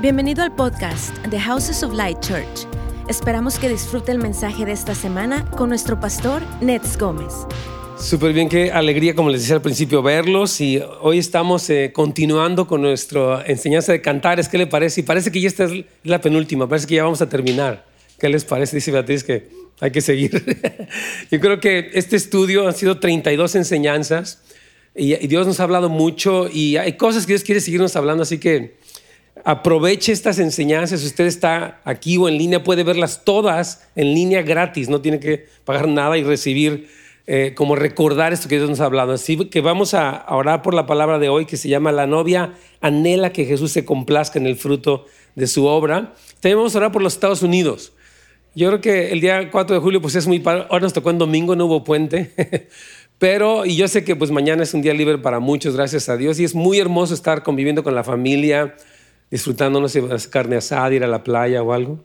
Bienvenido al podcast The Houses of Light Church. Esperamos que disfrute el mensaje de esta semana con nuestro pastor Nets Gómez. Súper bien, qué alegría, como les decía al principio, verlos. Y hoy estamos eh, continuando con nuestra enseñanza de cantares. ¿Qué le parece? Y parece que ya esta es la penúltima, parece que ya vamos a terminar. ¿Qué les parece? Dice Beatriz que hay que seguir. Yo creo que este estudio han sido 32 enseñanzas y, y Dios nos ha hablado mucho y hay cosas que Dios quiere seguirnos hablando, así que aproveche estas enseñanzas. Si usted está aquí o en línea, puede verlas todas en línea gratis. No tiene que pagar nada y recibir, eh, como recordar esto que Dios nos ha hablado. Así que vamos a orar por la palabra de hoy que se llama La novia anhela que Jesús se complazca en el fruto de su obra. También vamos a orar por los Estados Unidos. Yo creo que el día 4 de julio pues es muy... Ahora nos tocó en domingo, no hubo puente. Pero, y yo sé que pues mañana es un día libre para muchos, gracias a Dios. Y es muy hermoso estar conviviendo con la familia, disfrutando, no sé, carne asada, ir a la playa o algo.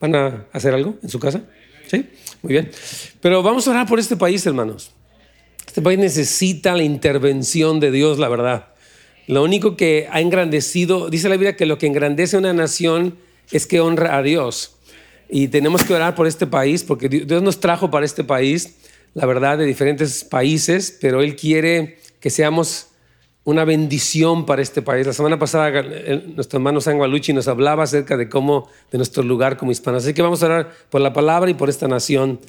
¿Van a hacer algo en su casa? Sí, muy bien. Pero vamos a orar por este país, hermanos. Este país necesita la intervención de Dios, la verdad. Lo único que ha engrandecido, dice la Biblia que lo que engrandece a una nación es que honra a Dios. Y tenemos que orar por este país porque Dios nos trajo para este país, la verdad, de diferentes países, pero Él quiere que seamos una bendición para este país. La semana pasada nuestro hermano Sangualuchi nos hablaba acerca de cómo, de nuestro lugar como hispanos. Así que vamos a orar por la palabra y por esta nación.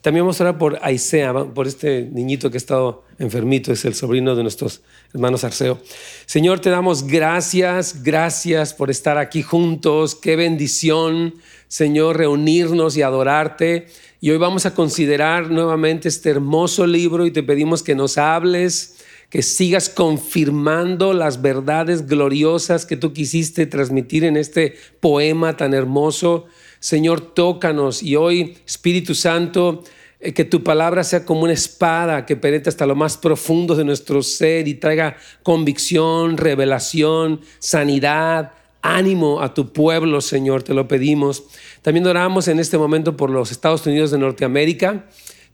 También vamos a orar por Aisea, por este niñito que ha estado enfermito, es el sobrino de nuestros hermanos Arceo. Señor, te damos gracias, gracias por estar aquí juntos. Qué bendición, Señor, reunirnos y adorarte. Y hoy vamos a considerar nuevamente este hermoso libro y te pedimos que nos hables que sigas confirmando las verdades gloriosas que tú quisiste transmitir en este poema tan hermoso. Señor, tócanos y hoy, Espíritu Santo, eh, que tu palabra sea como una espada que penetra hasta lo más profundo de nuestro ser y traiga convicción, revelación, sanidad, ánimo a tu pueblo, Señor, te lo pedimos. También oramos en este momento por los Estados Unidos de Norteamérica,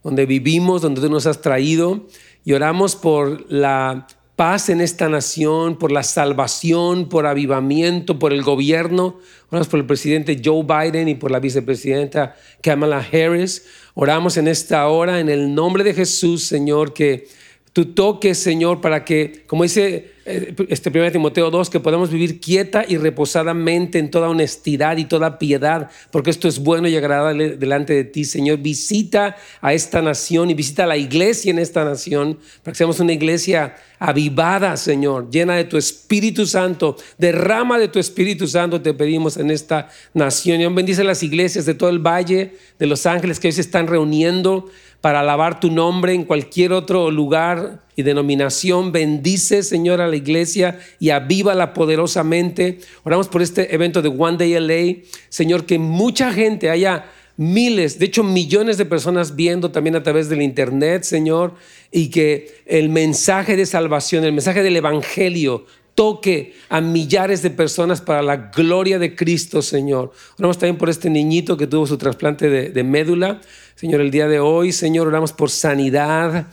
donde vivimos, donde tú nos has traído y oramos por la paz en esta nación, por la salvación, por avivamiento, por el gobierno. Oramos por el presidente Joe Biden y por la vicepresidenta Kamala Harris. Oramos en esta hora en el nombre de Jesús, Señor, que tú toques, Señor, para que, como dice eh, este 1 Timoteo 2, que podamos vivir quieta y reposadamente en toda honestidad y toda piedad, porque esto es bueno y agradable delante de ti, Señor. Visita a esta nación y visita a la iglesia en esta nación, para que seamos una iglesia avivada, Señor, llena de tu Espíritu Santo. Derrama de tu Espíritu Santo, te pedimos en esta nación. Y bendice las iglesias de todo el valle de Los Ángeles que hoy se están reuniendo para alabar tu nombre en cualquier otro lugar y denominación. Bendice, Señor, a la iglesia y avívala poderosamente. Oramos por este evento de One Day LA. Señor, que mucha gente haya miles, de hecho millones de personas viendo también a través del Internet, Señor, y que el mensaje de salvación, el mensaje del Evangelio toque a millares de personas para la gloria de Cristo, Señor. Oramos también por este niñito que tuvo su trasplante de, médula. Señor, el día de hoy, Señor, oramos por sanidad,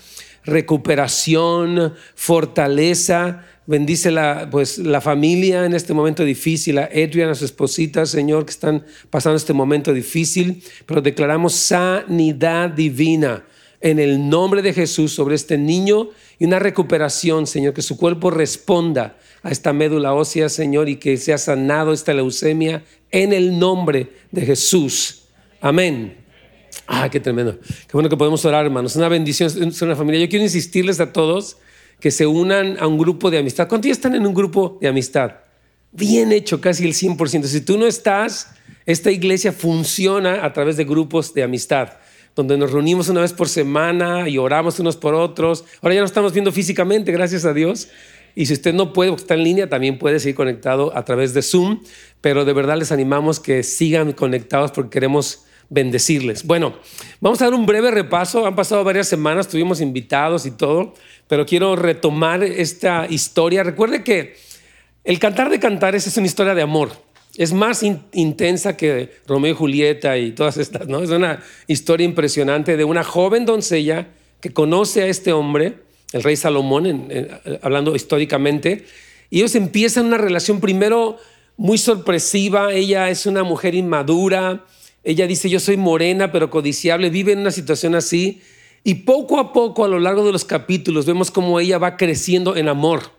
recuperación, fortaleza. Bendice la, pues, la familia en este momento difícil, a Adrian, a su esposita, Señor, que están pasando este momento difícil, pero declaramos sanidad divina en el nombre de Jesús sobre este niño y una recuperación, Señor, que su cuerpo responda a esta médula ósea, Señor, y que sea sanado esta leucemia en el nombre de Jesús. Amén. Ah, qué tremendo. Qué bueno que podemos orar, hermanos. Una bendición, es una familia. Yo quiero insistirles a todos que se unan a un grupo de amistad. ¿Cuántos ya están en un grupo de amistad? Bien hecho, casi el 100%. Si tú no estás, esta iglesia funciona a través de grupos de amistad donde nos reunimos una vez por semana y oramos unos por otros. Ahora ya nos estamos viendo físicamente, gracias a Dios. Y si usted no puede, porque está en línea, también puede seguir conectado a través de Zoom. Pero de verdad les animamos que sigan conectados porque queremos bendecirles. Bueno, vamos a dar un breve repaso. Han pasado varias semanas, tuvimos invitados y todo, pero quiero retomar esta historia. Recuerde que el cantar de cantares es una historia de amor. Es más intensa que Romeo y Julieta y todas estas, ¿no? Es una historia impresionante de una joven doncella que conoce a este hombre, el rey Salomón, hablando históricamente, y ellos empiezan una relación primero muy sorpresiva, ella es una mujer inmadura, ella dice yo soy morena pero codiciable, vive en una situación así y poco a poco a lo largo de los capítulos vemos cómo ella va creciendo en amor.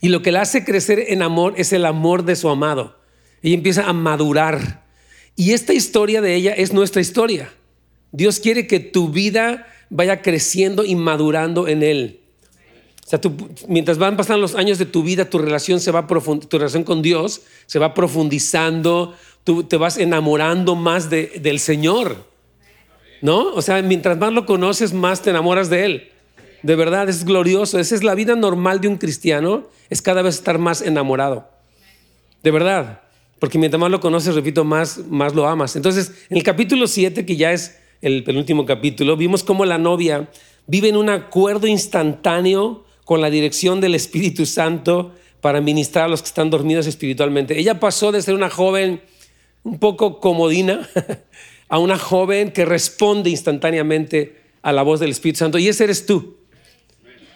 Y lo que la hace crecer en amor es el amor de su amado. Ella empieza a madurar. Y esta historia de ella es nuestra historia. Dios quiere que tu vida vaya creciendo y madurando en Él. O sea, mientras van pasando los años de tu vida, tu relación, se va tu relación con Dios se va profundizando, tú te vas enamorando más del Señor. ¿No? O sea, mientras más lo conoces, más te enamoras de Él. De verdad, es glorioso. Esa es la vida normal de un cristiano, es cada vez estar más enamorado. De verdad. Porque mientras más lo conoces, repito, más, más lo amas. Entonces, en el capítulo 7, que ya es el penúltimo capítulo, vimos cómo la novia vive en un acuerdo instantáneo con la dirección del Espíritu Santo para ministrar a los que están dormidos espiritualmente. Ella pasó de ser una joven un poco comodina a una joven que responde instantáneamente a la voz del Espíritu Santo. Y ese eres tú.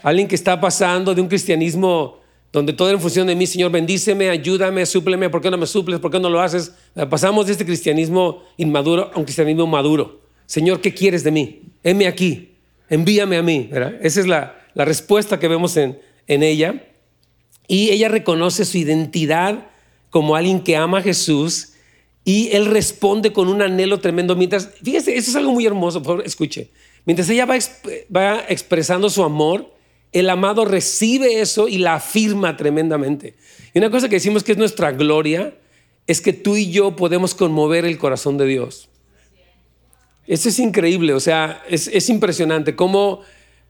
Alguien que está pasando de un cristianismo donde todo era en función de mí, Señor, bendíceme, ayúdame, súpleme, ¿por qué no me suples? ¿Por qué no lo haces? Pasamos de este cristianismo inmaduro a un cristianismo maduro. Señor, ¿qué quieres de mí? Heme aquí, envíame a mí. Esa es la, respuesta que vemos en, en ella. Y ella reconoce su identidad como alguien que ama a Jesús y él responde con un anhelo tremendo. Mientras, fíjese, eso es algo muy hermoso, por favor, escuche. Mientras ella va, va expresando su amor, el amado recibe eso y la afirma tremendamente. Y una cosa que decimos que es nuestra gloria es que tú y yo podemos conmover el corazón de Dios. Eso es increíble, o sea, es, impresionante cómo,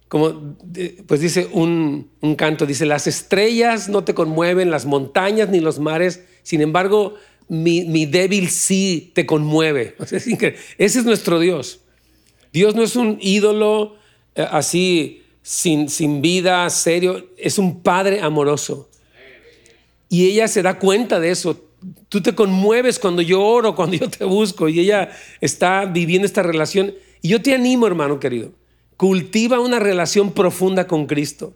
como pues dice un, canto, dice, las estrellas no te conmueven, las montañas ni los mares, sin embargo, mi, débil sí te conmueve. ese es nuestro Dios. Dios no es un ídolo eh, así sin, vida, serio, es un padre amoroso. Y ella se da cuenta de eso. Tú te conmueves cuando yo oro, cuando yo te busco, y ella está viviendo esta relación. Y yo te animo, hermano querido, cultiva una relación profunda con Cristo.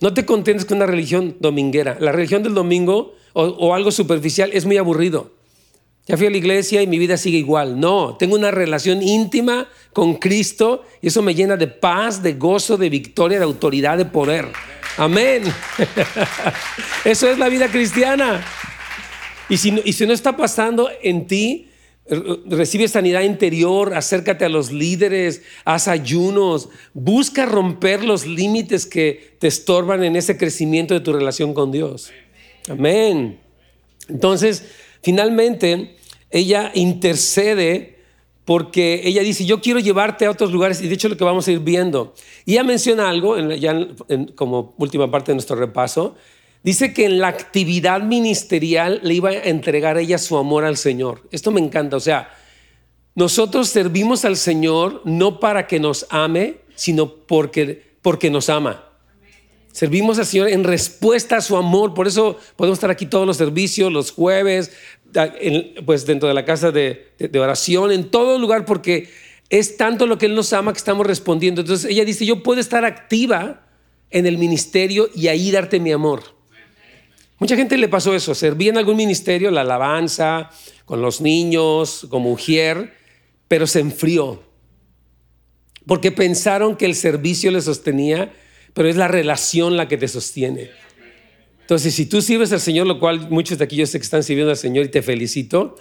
No te contentes con una religión dominguera. La religión del domingo o, algo superficial es muy aburrido ya fui a la iglesia y mi vida sigue igual. No, tengo una relación íntima con Cristo y eso me llena de paz, de gozo, de victoria, de autoridad, de poder. Amén. Eso es la vida cristiana. Y si, no, y si no está pasando en ti, recibe sanidad interior, acércate a los líderes, haz ayunos, busca romper los límites que te estorban en ese crecimiento de tu relación con Dios. Amén. Entonces, finalmente, ella intercede porque ella dice, yo quiero llevarte a otros lugares, y de hecho lo que vamos a ir viendo. Y ella menciona algo, ya como última parte de nuestro repaso, dice que en la actividad ministerial le iba a entregar ella su amor al Señor. Esto me encanta, o sea, nosotros servimos al Señor no para que nos ame, sino porque, porque nos ama. Servimos al Señor en respuesta a su amor, por eso podemos estar aquí todos los servicios, los jueves, pues dentro de la casa de, oración, en todo lugar, porque es tanto lo que Él nos ama que estamos respondiendo. Entonces ella dice, yo puedo estar activa en el ministerio y ahí darte mi amor. Mucha gente le pasó eso, servía en algún ministerio, la alabanza, con los niños, como mujer, pero se enfrió. Porque pensaron que el servicio le sostenía, pero es la relación la que te sostiene. Entonces, si tú sirves al Señor, lo cual muchos de aquí yo sé que están sirviendo al Señor y te felicito,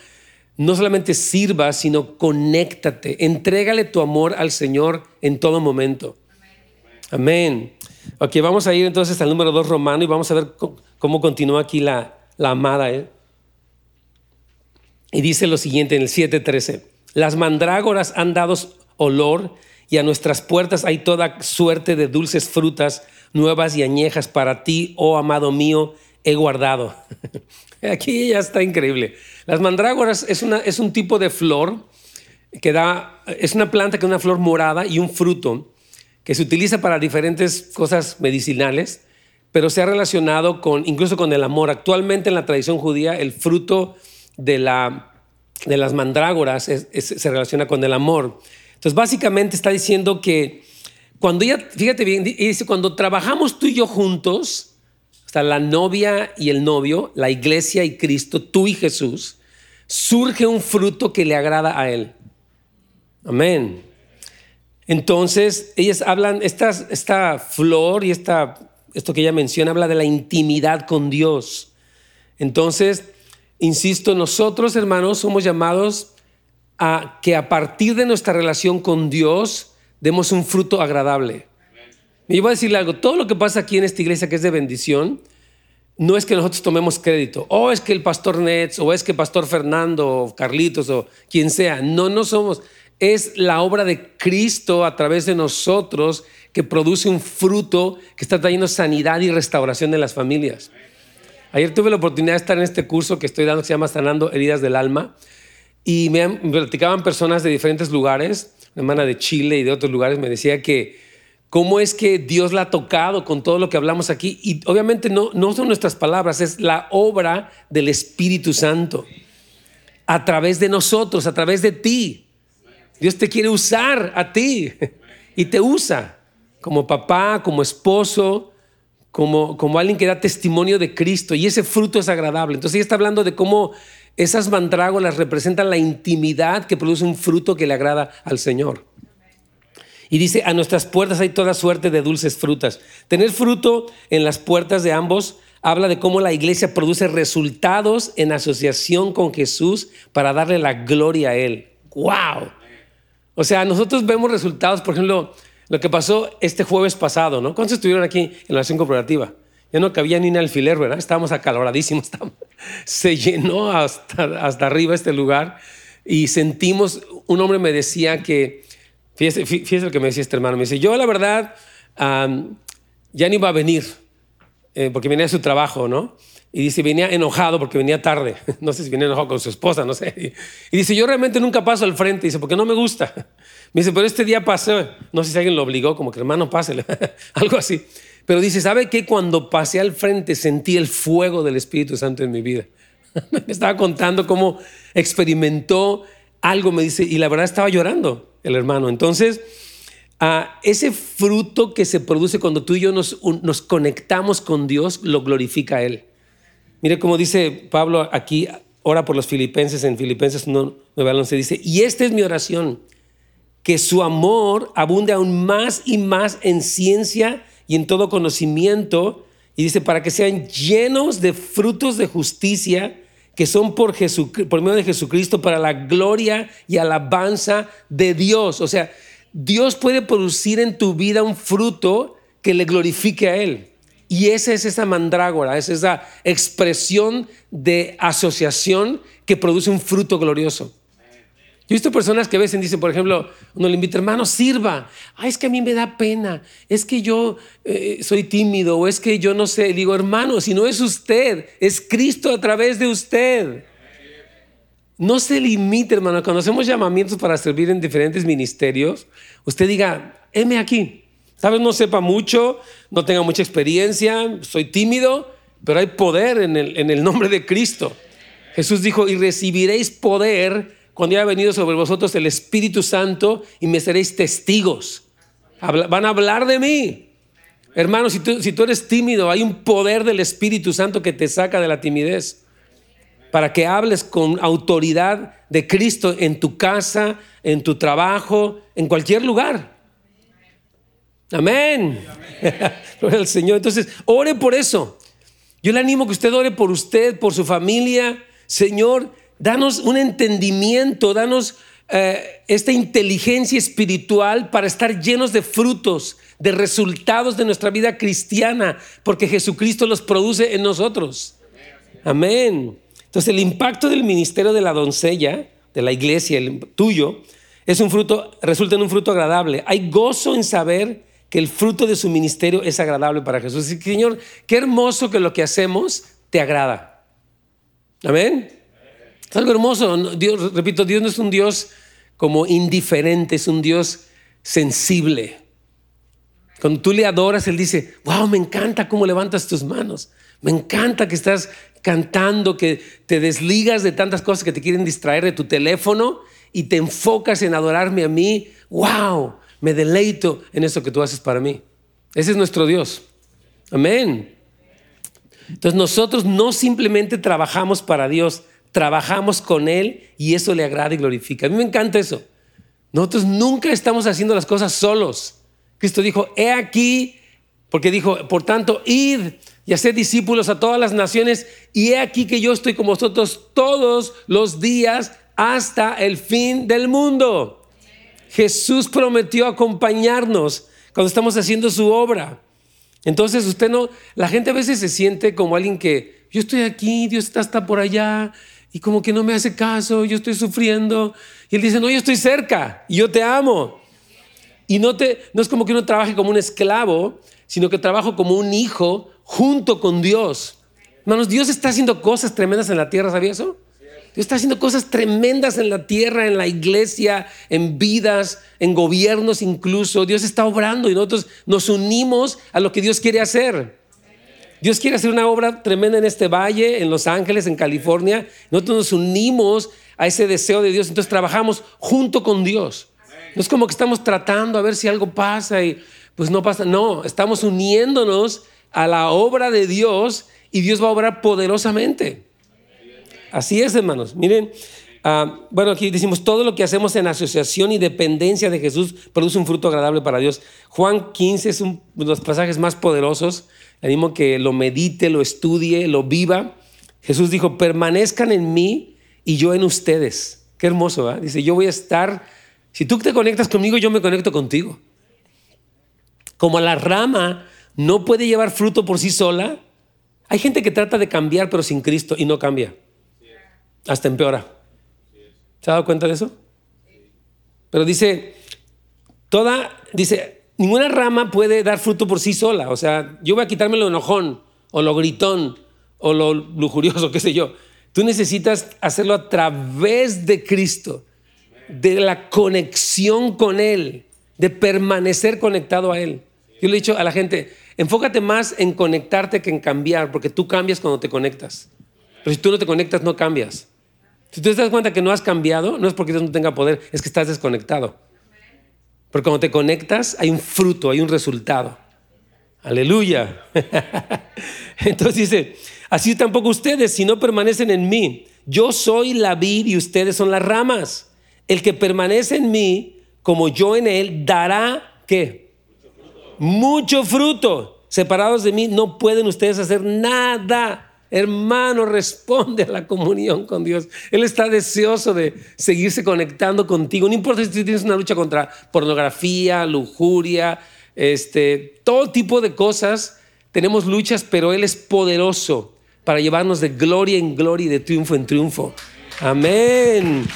no solamente sirva, sino conéctate, entrégale tu amor al Señor en todo momento. Amén. Ok, vamos a ir entonces al número 2 romano y vamos a ver cómo continúa aquí la, la amada. ¿eh? Y dice lo siguiente en el 7.13, las mandrágoras han dado olor y a nuestras puertas hay toda suerte de dulces frutas nuevas y añejas para ti, oh amado mío, he guardado. Aquí ya está increíble. Las mandrágoras es, un tipo de flor que da, es una planta que es una flor morada y un fruto que se utiliza para diferentes cosas medicinales, pero se ha relacionado con, incluso con el amor. Actualmente en la tradición judía el fruto de, la, de las mandrágoras se relaciona con el amor. Entonces básicamente está diciendo que cuando ella, fíjate bien, dice, cuando trabajamos tú y yo juntos, o sea, la novia y el novio, la iglesia y Cristo, tú y Jesús, surge un fruto que le agrada a Él. Amén. Entonces, ellas hablan, esta, esta flor y esta, esto que ella menciona habla de la intimidad con Dios. Entonces, insisto, nosotros hermanos somos llamados a que a partir de nuestra relación con Dios demos un fruto agradable. Y voy a decirle algo, todo lo que pasa aquí en esta iglesia que es de bendición, no es que nosotros tomemos crédito, o es que el pastor Nets, o es que el pastor Fernando, o Carlitos, o quien sea, no, no somos, es la obra de Cristo a través de nosotros que produce un fruto que está trayendo sanidad y restauración en las familias. Ayer tuve la oportunidad de estar en este curso que estoy dando que se llama Sanando Heridas del Alma y me, platicaban personas de diferentes lugares, una hermana de Chile y de otros lugares me decía que cómo es que Dios la ha tocado con todo lo que hablamos aquí. Y obviamente no, no son nuestras palabras, es la obra del Espíritu Santo a través de nosotros, a través de ti. Dios te quiere usar a ti y te usa como papá, como esposo, como, como alguien que da testimonio de Cristo y ese fruto es agradable. Entonces ella está hablando de cómo esas mandrágolas representan la intimidad que produce un fruto que le agrada al Señor. Y dice, a nuestras puertas hay toda suerte de dulces frutas. Tener fruto en las puertas de ambos habla de cómo la iglesia produce resultados en asociación con Jesús para darle la gloria a Él. ¡Wow! O sea, nosotros vemos resultados, por ejemplo, lo que pasó este jueves pasado, ¿no? ¿Cuántos estuvieron aquí en la acción corporativa? Ya no cabía ni un alfiler, ¿verdad? Estábamos acaloradísimos. Se llenó hasta, hasta arriba este lugar y sentimos, un hombre me decía que, fíjese, fíjese lo que me decía este hermano, me dice, yo la verdad ya ni iba a venir eh, porque venía de su trabajo, ¿no? Y dice, venía enojado porque venía tarde. No sé si venía enojado con su esposa, no sé. Y dice, yo realmente nunca paso al frente, dice, porque no me gusta. Me dice, pero este día pasé, no sé si alguien lo obligó, como que hermano, pásele, algo así. Pero dice, ¿sabe qué? Cuando pasé al frente sentí el fuego del Espíritu Santo en mi vida. me estaba contando cómo experimentó algo, me dice, y la verdad estaba llorando el hermano. Entonces, a ese fruto que se produce cuando tú y yo nos, conectamos con Dios, lo glorifica Él. Mire cómo dice Pablo aquí, ora por los filipenses, en Filipenses 9 al 11, dice, y esta es mi oración, que su amor abunde aún más y más en ciencia y en todo conocimiento. Y dice, para que sean llenos de frutos de justicia que son por, por medio de Jesucristo para la gloria y alabanza de Dios. O sea, Dios puede producir en tu vida un fruto que le glorifique a Él. Y esa es esa mandrágora, es esa expresión de asociación que produce un fruto glorioso. Yo he visto personas que a veces dicen, por ejemplo, uno le invita, hermano, sirva. Ay, es que a mí me da pena, es que yo eh, soy tímido, o es que yo no sé. Digo, hermano, si no es usted, es Cristo a través de usted. No se limite, hermano. Cuando hacemos llamamientos para servir en diferentes ministerios, usted diga, heme aquí. Sabes, no sepa mucho, no tenga mucha experiencia, soy tímido, pero hay poder en el, en el nombre de Cristo. Jesús dijo, y recibiréis poder cuando haya venido sobre vosotros el Espíritu Santo y me seréis testigos. van a hablar de mí. Hermano, si tú, si tú eres tímido, hay un poder del Espíritu Santo que te saca de la timidez para que hables con autoridad de Cristo en tu casa, en tu trabajo, en cualquier lugar. Amén. Gloria al Señor. Entonces, ore por eso. Yo le animo que usted ore por usted, por su familia. Señor, danos un entendimiento, danos eh, esta inteligencia espiritual para estar llenos de frutos, de resultados de nuestra vida cristiana, porque Jesucristo los produce en nosotros. Amén. Entonces, el impacto del ministerio de la doncella, de la iglesia, el tuyo, es un fruto, resulta en un fruto agradable. Hay gozo en saber que el fruto de su ministerio es agradable para Jesús. Señor, qué hermoso que lo que hacemos te agrada. Amén. Es algo hermoso. Dios, repito, Dios no es un Dios como indiferente, es un Dios sensible. Cuando tú le adoras, Él dice, wow, me encanta cómo levantas tus manos. Me encanta que estás cantando, que te desligas de tantas cosas que te quieren distraer de tu teléfono y te enfocas en adorarme a mí. ¡Wow! Me deleito en eso que tú haces para mí. Ese es nuestro Dios. Amén. Entonces nosotros no simplemente trabajamos para Dios, trabajamos con Él y eso le agrada y glorifica. A mí me encanta eso. Nosotros nunca estamos haciendo las cosas solos. Cristo dijo, he aquí, porque dijo, por tanto, id y hacer discípulos a todas las naciones, y he aquí que yo estoy con vosotros todos los días hasta el fin del mundo. Jesús prometió acompañarnos cuando estamos haciendo su obra. Entonces usted no, la gente a veces se siente como alguien que, yo estoy aquí, Dios está hasta por allá, y como que no me hace caso, yo estoy sufriendo. Y él dice, no, yo estoy cerca, y yo te amo. Y no, te, no es como que uno trabaje como un esclavo, sino que trabajo como un hijo junto con Dios. Hermanos, Dios está haciendo cosas tremendas en la tierra, ¿sabía eso? Dios está haciendo cosas tremendas en la tierra, en la iglesia, en vidas, en gobiernos incluso. Dios está obrando y nosotros nos unimos a lo que Dios quiere hacer. Dios quiere hacer una obra tremenda en este valle, en Los Ángeles, en California. Nosotros nos unimos a ese deseo de Dios, entonces trabajamos junto con Dios. No es como que estamos tratando a ver si algo pasa y pues no pasa. No, estamos uniéndonos a la obra de Dios y Dios va a obrar poderosamente. Así es, hermanos. Miren, ah, bueno, aquí decimos, todo lo que hacemos en asociación y dependencia de Jesús produce un fruto agradable para Dios. Juan 15 es uno de los pasajes más poderosos. Le animo que lo medite, lo estudie, lo viva. Jesús dijo, permanezcan en mí y yo en ustedes. Qué hermoso, ¿verdad? Dice, yo voy a estar, si tú te conectas conmigo, yo me conecto contigo. Como la rama no puede llevar fruto por sí sola. Hay gente que trata de cambiar pero sin Cristo y no cambia. Hasta empeora. ¿Se ha dado cuenta de eso? Pero dice, toda, dice, ninguna rama puede dar fruto por sí sola. O sea, yo voy a quitarme lo enojón o lo gritón o lo lujurioso, qué sé yo. Tú necesitas hacerlo a través de Cristo, de la conexión con Él, de permanecer conectado a Él. Yo le he dicho a la gente, Enfócate más en conectarte que en cambiar, porque tú cambias cuando te conectas. Pero si tú no te conectas, no cambias. Si tú te das cuenta que no has cambiado, no es porque Dios no tenga poder, es que estás desconectado. Porque cuando te conectas, hay un fruto, hay un resultado. Aleluya. Entonces dice, así tampoco ustedes, si no permanecen en mí, yo soy la vid y ustedes son las ramas. El que permanece en mí, como yo en él, dará qué? mucho fruto. Separados de mí no pueden ustedes hacer nada. Hermano, responde a la comunión con Dios. Él está deseoso de seguirse conectando contigo. No importa si tienes una lucha contra pornografía, lujuria, este, todo tipo de cosas. Tenemos luchas, pero Él es poderoso para llevarnos de gloria en gloria y de triunfo en triunfo. Amén.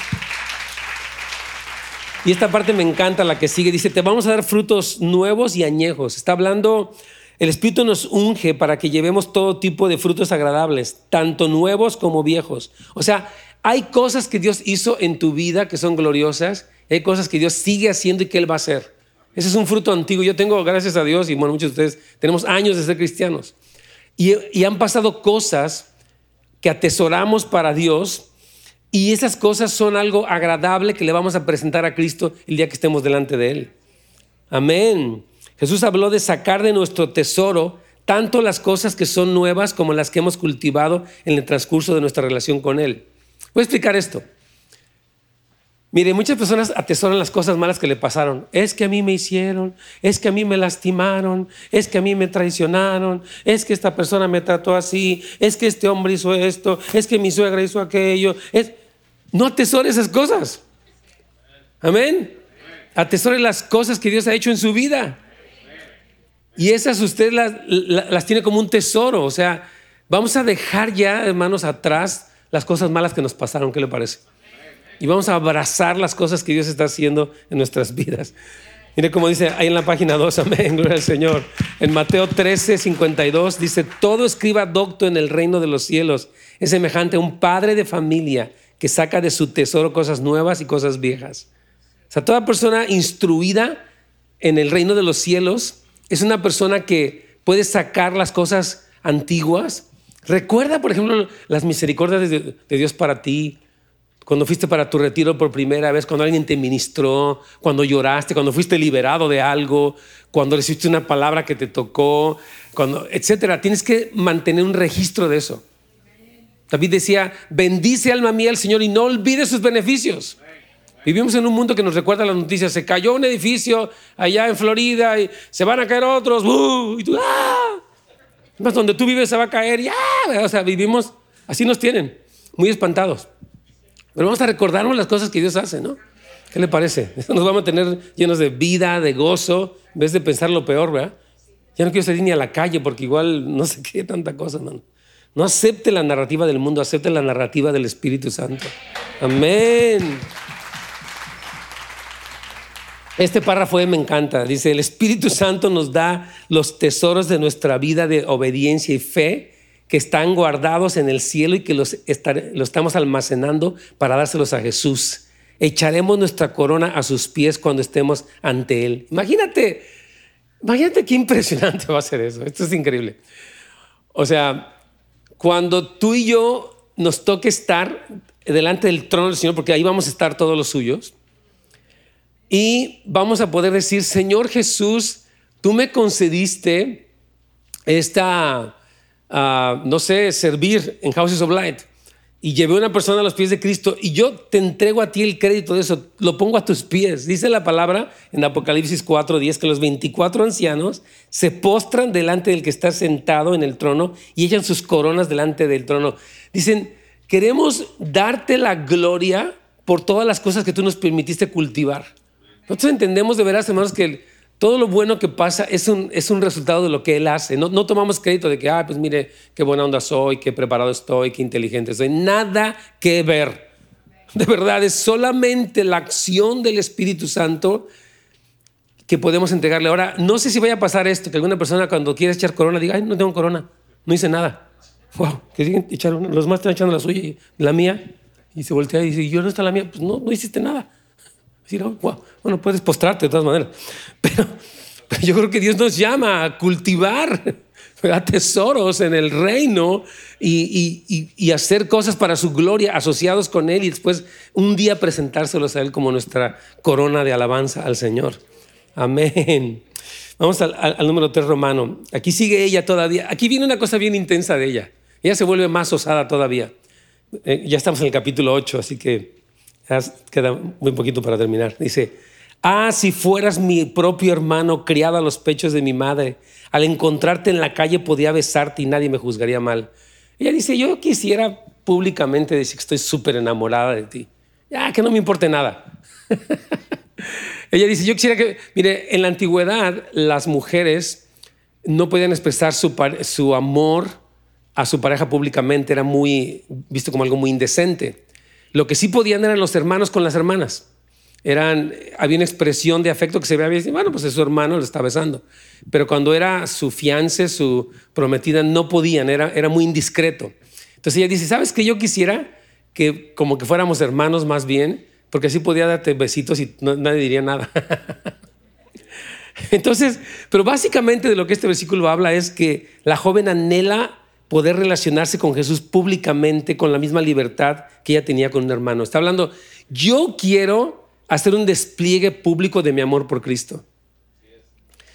Y esta parte me encanta, la que sigue. Dice, te vamos a dar frutos nuevos y añejos. Está hablando, el Espíritu nos unge para que llevemos todo tipo de frutos agradables, tanto nuevos como viejos. O sea, hay cosas que Dios hizo en tu vida que son gloriosas, hay cosas que Dios sigue haciendo y que Él va a hacer. Ese es un fruto antiguo. Yo tengo, gracias a Dios, y bueno, muchos de ustedes tenemos años de ser cristianos. Y, y han pasado cosas que atesoramos para Dios y esas cosas son algo agradable que le vamos a presentar a Cristo el día que estemos delante de Él. Amén. Jesús habló de sacar de nuestro tesoro tanto las cosas que son nuevas como las que hemos cultivado en el transcurso de nuestra relación con Él. Voy a explicar esto. Mire, muchas personas atesoran las cosas malas que le pasaron. Es que a mí me hicieron, es que a mí me lastimaron, es que a mí me traicionaron, es que esta persona me trató así, es que este hombre hizo esto, es que mi suegra hizo aquello. No atesore esas cosas. Amén. Atesore las cosas que Dios ha hecho en su vida. Y esas usted las, tiene como un tesoro. O sea, vamos a dejar ya, hermanos, atrás las cosas malas que nos pasaron. ¿Qué le parece? Y vamos a abrazar las cosas que Dios está haciendo en nuestras vidas. Mire cómo dice ahí en la página 2, amén, gloria al Señor. En Mateo 13, 52 dice, todo escriba docto en el reino de los cielos es semejante a un padre de familia que saca de su tesoro cosas nuevas y cosas viejas. O sea, toda persona instruida en el reino de los cielos es una persona que puede sacar las cosas antiguas. Recuerda, por ejemplo, las misericordias de, Dios para ti, cuando fuiste para tu retiro por primera vez, cuando alguien te ministró, cuando lloraste, cuando fuiste liberado de algo, cuando recibiste una palabra que te tocó, cuando, etcétera. Tienes que mantener un registro de eso. David decía, bendice alma mía al Señor y no olvides sus beneficios. Vivimos en un mundo que nos recuerda las noticias. Se cayó un edificio allá en Florida y se van a caer otros. Y tú, ¡ah! Más donde tú vives se va a caer. ¡Ya! O sea, vivimos, así nos tienen, muy espantados. Pero vamos a recordarnos las cosas que Dios hace, ¿no? ¿Qué le parece? Eso nos va a mantener llenos de vida, de gozo, en vez de pensar lo peor, ¿verdad? Ya no quiero salir ni a la calle porque igual no sé qué tanta cosa, hermano. No acepte la narrativa del mundo, acepte la narrativa del Espíritu Santo. Amén. Este párrafo me encanta. Dice, el Espíritu Santo nos da los tesoros de nuestra vida de obediencia y fe que están guardados en el cielo y que los, estamos almacenando para dárselos a Jesús. Echaremos nuestra corona a sus pies cuando estemos ante Él. Imagínate, imagínate qué impresionante va a ser eso. Esto es increíble. O sea, cuando tú y yo nos toque estar delante del trono del Señor, porque ahí vamos a estar todos los suyos, y vamos a poder decir, Señor Jesús, tú me concediste esta, ah, no sé, servir en Houses of Light. Y llevé una persona a los pies de Cristo y yo te entrego a ti el crédito de eso, lo pongo a tus pies. Dice la palabra en Apocalipsis 4:10 que los 24 ancianos se postran delante del que está sentado en el trono y echan sus coronas delante del trono. Dicen, queremos darte la gloria por todas las cosas que tú nos permitiste cultivar. Nosotros entendemos de veras, hermanos, que todo lo bueno que pasa es un, es un resultado de lo que Él hace. No, no tomamos crédito de que, ah, pues mire, qué buena onda soy, qué preparado estoy, qué inteligente soy. Nada que ver. De verdad, es solamente la acción del Espíritu Santo que podemos entregarle. Ahora, no sé si vaya a pasar esto, que alguna persona cuando quiere echar corona diga, ay, no tengo corona, no hice nada. Wow, que siguen echando, los más están echando la suya y la mía. Y se voltea y dice, yo no está la mía, pues no, no hiciste nada. Bueno, puedes postrarte de todas maneras, pero, yo creo que Dios nos llama a cultivar tesoros en el reino y, hacer cosas para su gloria asociados con Él y después un día presentárselos a Él como nuestra corona de alabanza al Señor. Amén. Vamos al, número 3 romano. Aquí sigue ella todavía. Aquí viene una cosa bien intensa de ella. Ella se vuelve más osada todavía. Eh, ya estamos en el capítulo 8, así que Queda muy poquito para terminar. Dice, ah, si fueras mi propio hermano criado a los pechos de mi madre, al encontrarte en la calle podía besarte y nadie me juzgaría mal. Ella dice, yo quisiera públicamente decir que estoy súper enamorada de ti. Ya, que no me importe nada. Ella dice, yo quisiera que, mire, en la antigüedad las mujeres no podían expresar su, su amor a su pareja públicamente, era muy visto como algo muy indecente. Lo que sí podían eran los hermanos con las hermanas. Eran, había una expresión de afecto que se veía bueno, pues es su hermano, le está besando. Pero cuando era su fiance, su prometida, no podían, era, era muy indiscreto. Entonces ella dice, ¿sabes qué? Yo quisiera que como que fuéramos hermanos más bien, porque así podía darte besitos y nadie diría nada. Entonces, pero básicamente de lo que este versículo habla es que la joven anhela poder relacionarse con Jesús públicamente con la misma libertad que ella tenía con un hermano. Está hablando, yo quiero hacer un despliegue público de mi amor por Cristo.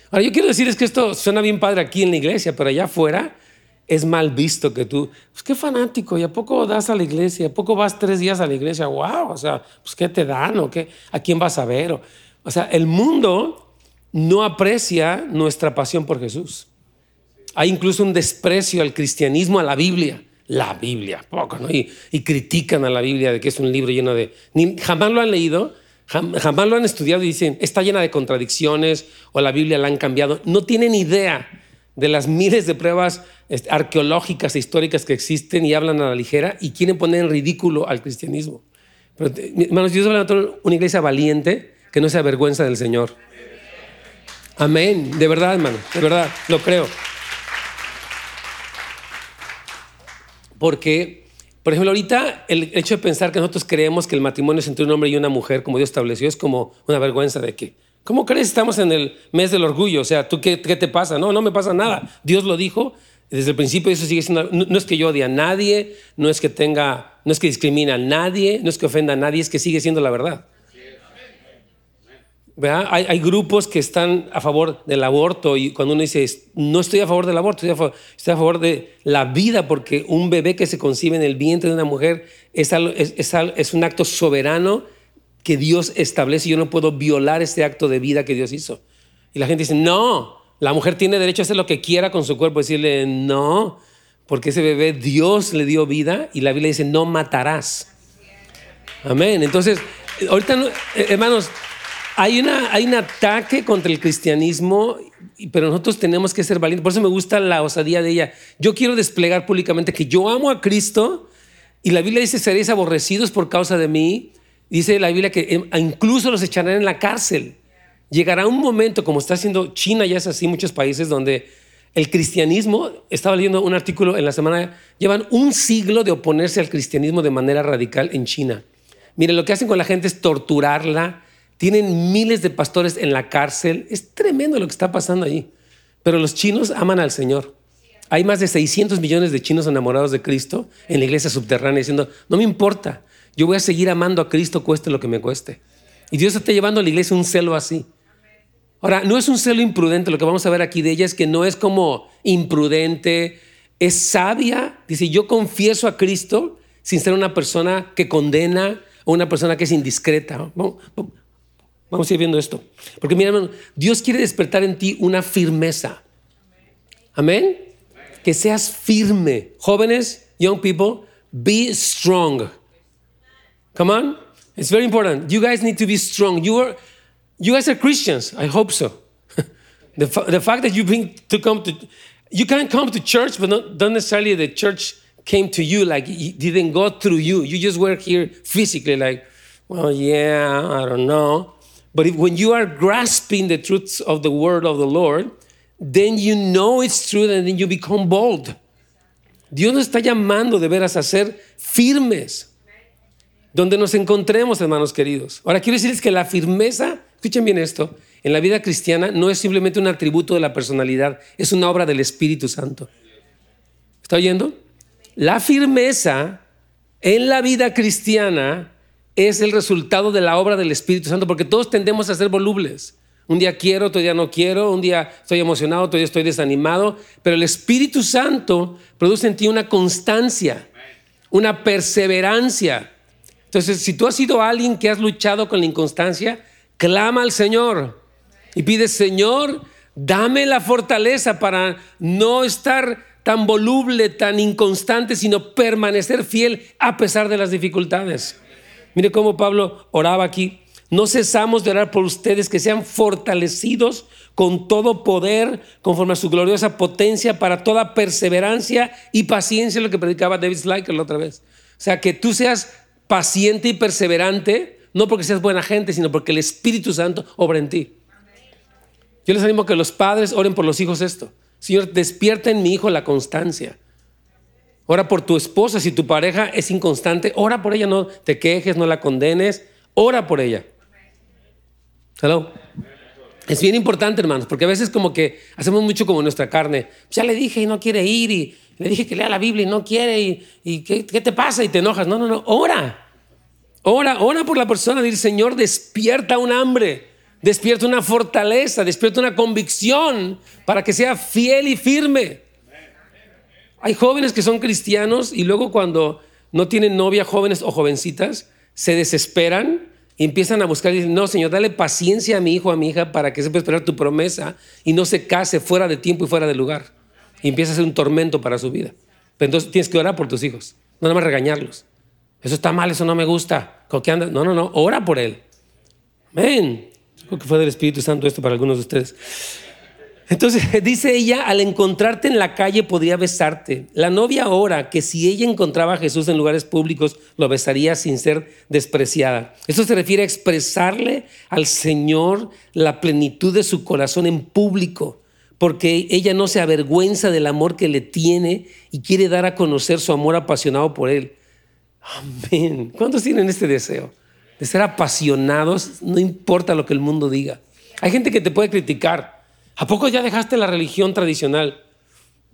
Ahora, yo quiero decir es que esto suena bien padre aquí en la iglesia, pero allá afuera es mal visto que tú, pues qué fanático, ¿y a poco das a la iglesia? ¿A poco vas tres días a la iglesia? ¡Wow! O sea, pues qué te dan o qué, a quién vas a ver. O, o sea, el mundo no aprecia nuestra pasión por Jesús. Hay incluso un desprecio al cristianismo, a la Biblia. La Biblia, poco, ¿no? Y, critican a la Biblia de que es un libro lleno de... jamás lo han leído, jamás lo han estudiado y dicen, está llena de contradicciones o la Biblia la han cambiado. No tienen idea de las miles de pruebas este, arqueológicas e históricas que existen y hablan a la ligera y quieren poner en ridículo al cristianismo. Pero, hermanos, Dios va a una iglesia valiente que no se avergüenza del Señor. Amén. De verdad, hermano, de verdad, lo creo. Porque, por ejemplo, ahorita el hecho de pensar que nosotros creemos que el matrimonio es entre un hombre y una mujer, como Dios estableció, es como una vergüenza de que, ¿cómo crees? Estamos en el mes del orgullo, o sea, ¿tú qué, qué te pasa? No, no me pasa nada. Dios lo dijo, Desde el principio eso sigue siendo, no, es que yo odie a nadie, no es que tenga, no es que discrimine a nadie, no es que ofenda a nadie, es que sigue siendo la verdad. Hay, grupos que están a favor del aborto y cuando uno dice, no estoy a favor del aborto, estoy a favor, de la vida porque un bebé que se concibe en el vientre de una mujer es, un acto soberano que Dios establece y yo no puedo violar este acto de vida que Dios hizo. Y la gente dice, no, la mujer tiene derecho a hacer lo que quiera con su cuerpo. Decirle, no, porque ese bebé Dios le dio vida y la Biblia dice, no matarás. Amén. Entonces, ahorita, eh, hermanos, hay, una, hay un ataque contra el cristianismo, pero nosotros tenemos que ser valientes. Por eso me gusta la osadía de ella. Yo quiero desplegar públicamente que yo amo a Cristo y la Biblia dice, seréis aborrecidos por causa de mí. Dice la Biblia que em, incluso los echarán en la cárcel. Llegará un momento, como está haciendo China, ya es así, muchos países donde el cristianismo, estaba leyendo un artículo en la semana, llevan un siglo de oponerse al cristianismo de manera radical en China. Miren, lo que hacen con la gente es torturarla, tienen miles de pastores en la cárcel, es tremendo lo que está pasando allí. Pero los chinos aman al Señor. Hay más de 600 millones de chinos enamorados de Cristo en la iglesia subterránea diciendo, no me importa, yo voy a seguir amando a Cristo cueste lo que me cueste. Y Dios está llevando a la iglesia un celo así. Ahora, no es un celo imprudente, lo que vamos a ver aquí de ella es que no es como imprudente, es sabia. Dice, yo confieso a Cristo sin ser una persona que condena o una persona que es indiscreta. Vamos, a ir viendo esto. Porque mira, Dios quiere despertar en ti una firmeza. Amén. Que seas firme. Jóvenes, young people, be strong. Come on. It's very important. You guys need to be strong. You are you guys are Christians. I hope so. the, the fact that you bring to come to, you can come to church, but not, not necessarily the church came to you, like it didn't go through you. You just were here physically, like, well, yeah, I don't know. But if, when you are grasping the truths of the word of the Lord, then you know it's true and then you become bold. Dios nos está llamando de veras a ser firmes. Donde nos encontremos, hermanos queridos. Ahora quiero decirles que la firmeza Escuchen bien esto. En la vida cristiana no es simplemente un atributo de la personalidad, es una obra del Espíritu Santo. ¿Está oyendo? La firmeza en la vida cristiana es el resultado de la obra del Espíritu Santo, porque todos tendemos a ser volubles. Un día quiero, otro día no quiero, un día estoy emocionado, otro día estoy desanimado, pero el Espíritu Santo produce en ti una constancia, una perseverancia. Entonces, si tú has sido alguien que has luchado con la inconstancia, clama al Señor y pide, Señor, dame la fortaleza para no estar tan voluble, tan inconstante, sino permanecer fiel a pesar de las dificultades. Mire cómo Pablo oraba aquí. No cesamos de orar por ustedes que sean fortalecidos con todo poder, conforme a su gloriosa potencia, para toda perseverancia y paciencia, lo que predicaba David Slyker la otra vez. O sea, que tú seas paciente y perseverante no porque seas buena gente, sino porque el Espíritu Santo obra en ti. Yo les animo que los padres oren por los hijos esto. Señor, despierta en mi hijo la constancia. Ora por tu esposa, si tu pareja es inconstante, ora por ella, no te quejes, no la condenes, ora por ella. Hello. Es bien importante, hermanos, porque a veces como que hacemos mucho como nuestra carne. Ya le dije y no quiere ir, y le dije que lea la Biblia y no quiere, y, ¿qué, ¿qué, te pasa? Y te enojas. No, no, no, ora. Ora, ora por la persona, dice Señor, despierta un hambre, despierta una fortaleza, despierta una convicción para que sea fiel y firme. Hay jóvenes que son cristianos y luego cuando no tienen novia, jóvenes o jovencitas, se desesperan y empiezan a buscar y dicen, no, Señor, dale paciencia a mi hijo, a mi hija, para que sepa esperar tu promesa y no se case fuera de tiempo y fuera de lugar. Y empieza a ser un tormento para su vida. Pero entonces tienes que orar por tus hijos, no nada más regañarlos. Eso está mal, eso no me gusta. ¿Con qué? No, no, no, ora por él. Amén. Creo que fue del Espíritu Santo esto para algunos de ustedes. Entonces dice ella, al encontrarte en la calle podría besarte. La novia ora que si ella encontraba a Jesús en lugares públicos, lo besaría sin ser despreciada. Esto se refiere a expresarle al Señor la plenitud de su corazón en público, porque ella no se avergüenza del amor que le tiene y quiere dar a conocer su amor apasionado por él. Amén. ¿Cuántos tienen este deseo? De ser apasionados, no importa lo que el mundo diga. Hay gente que te puede criticar. ¿A poco ya dejaste la religión tradicional?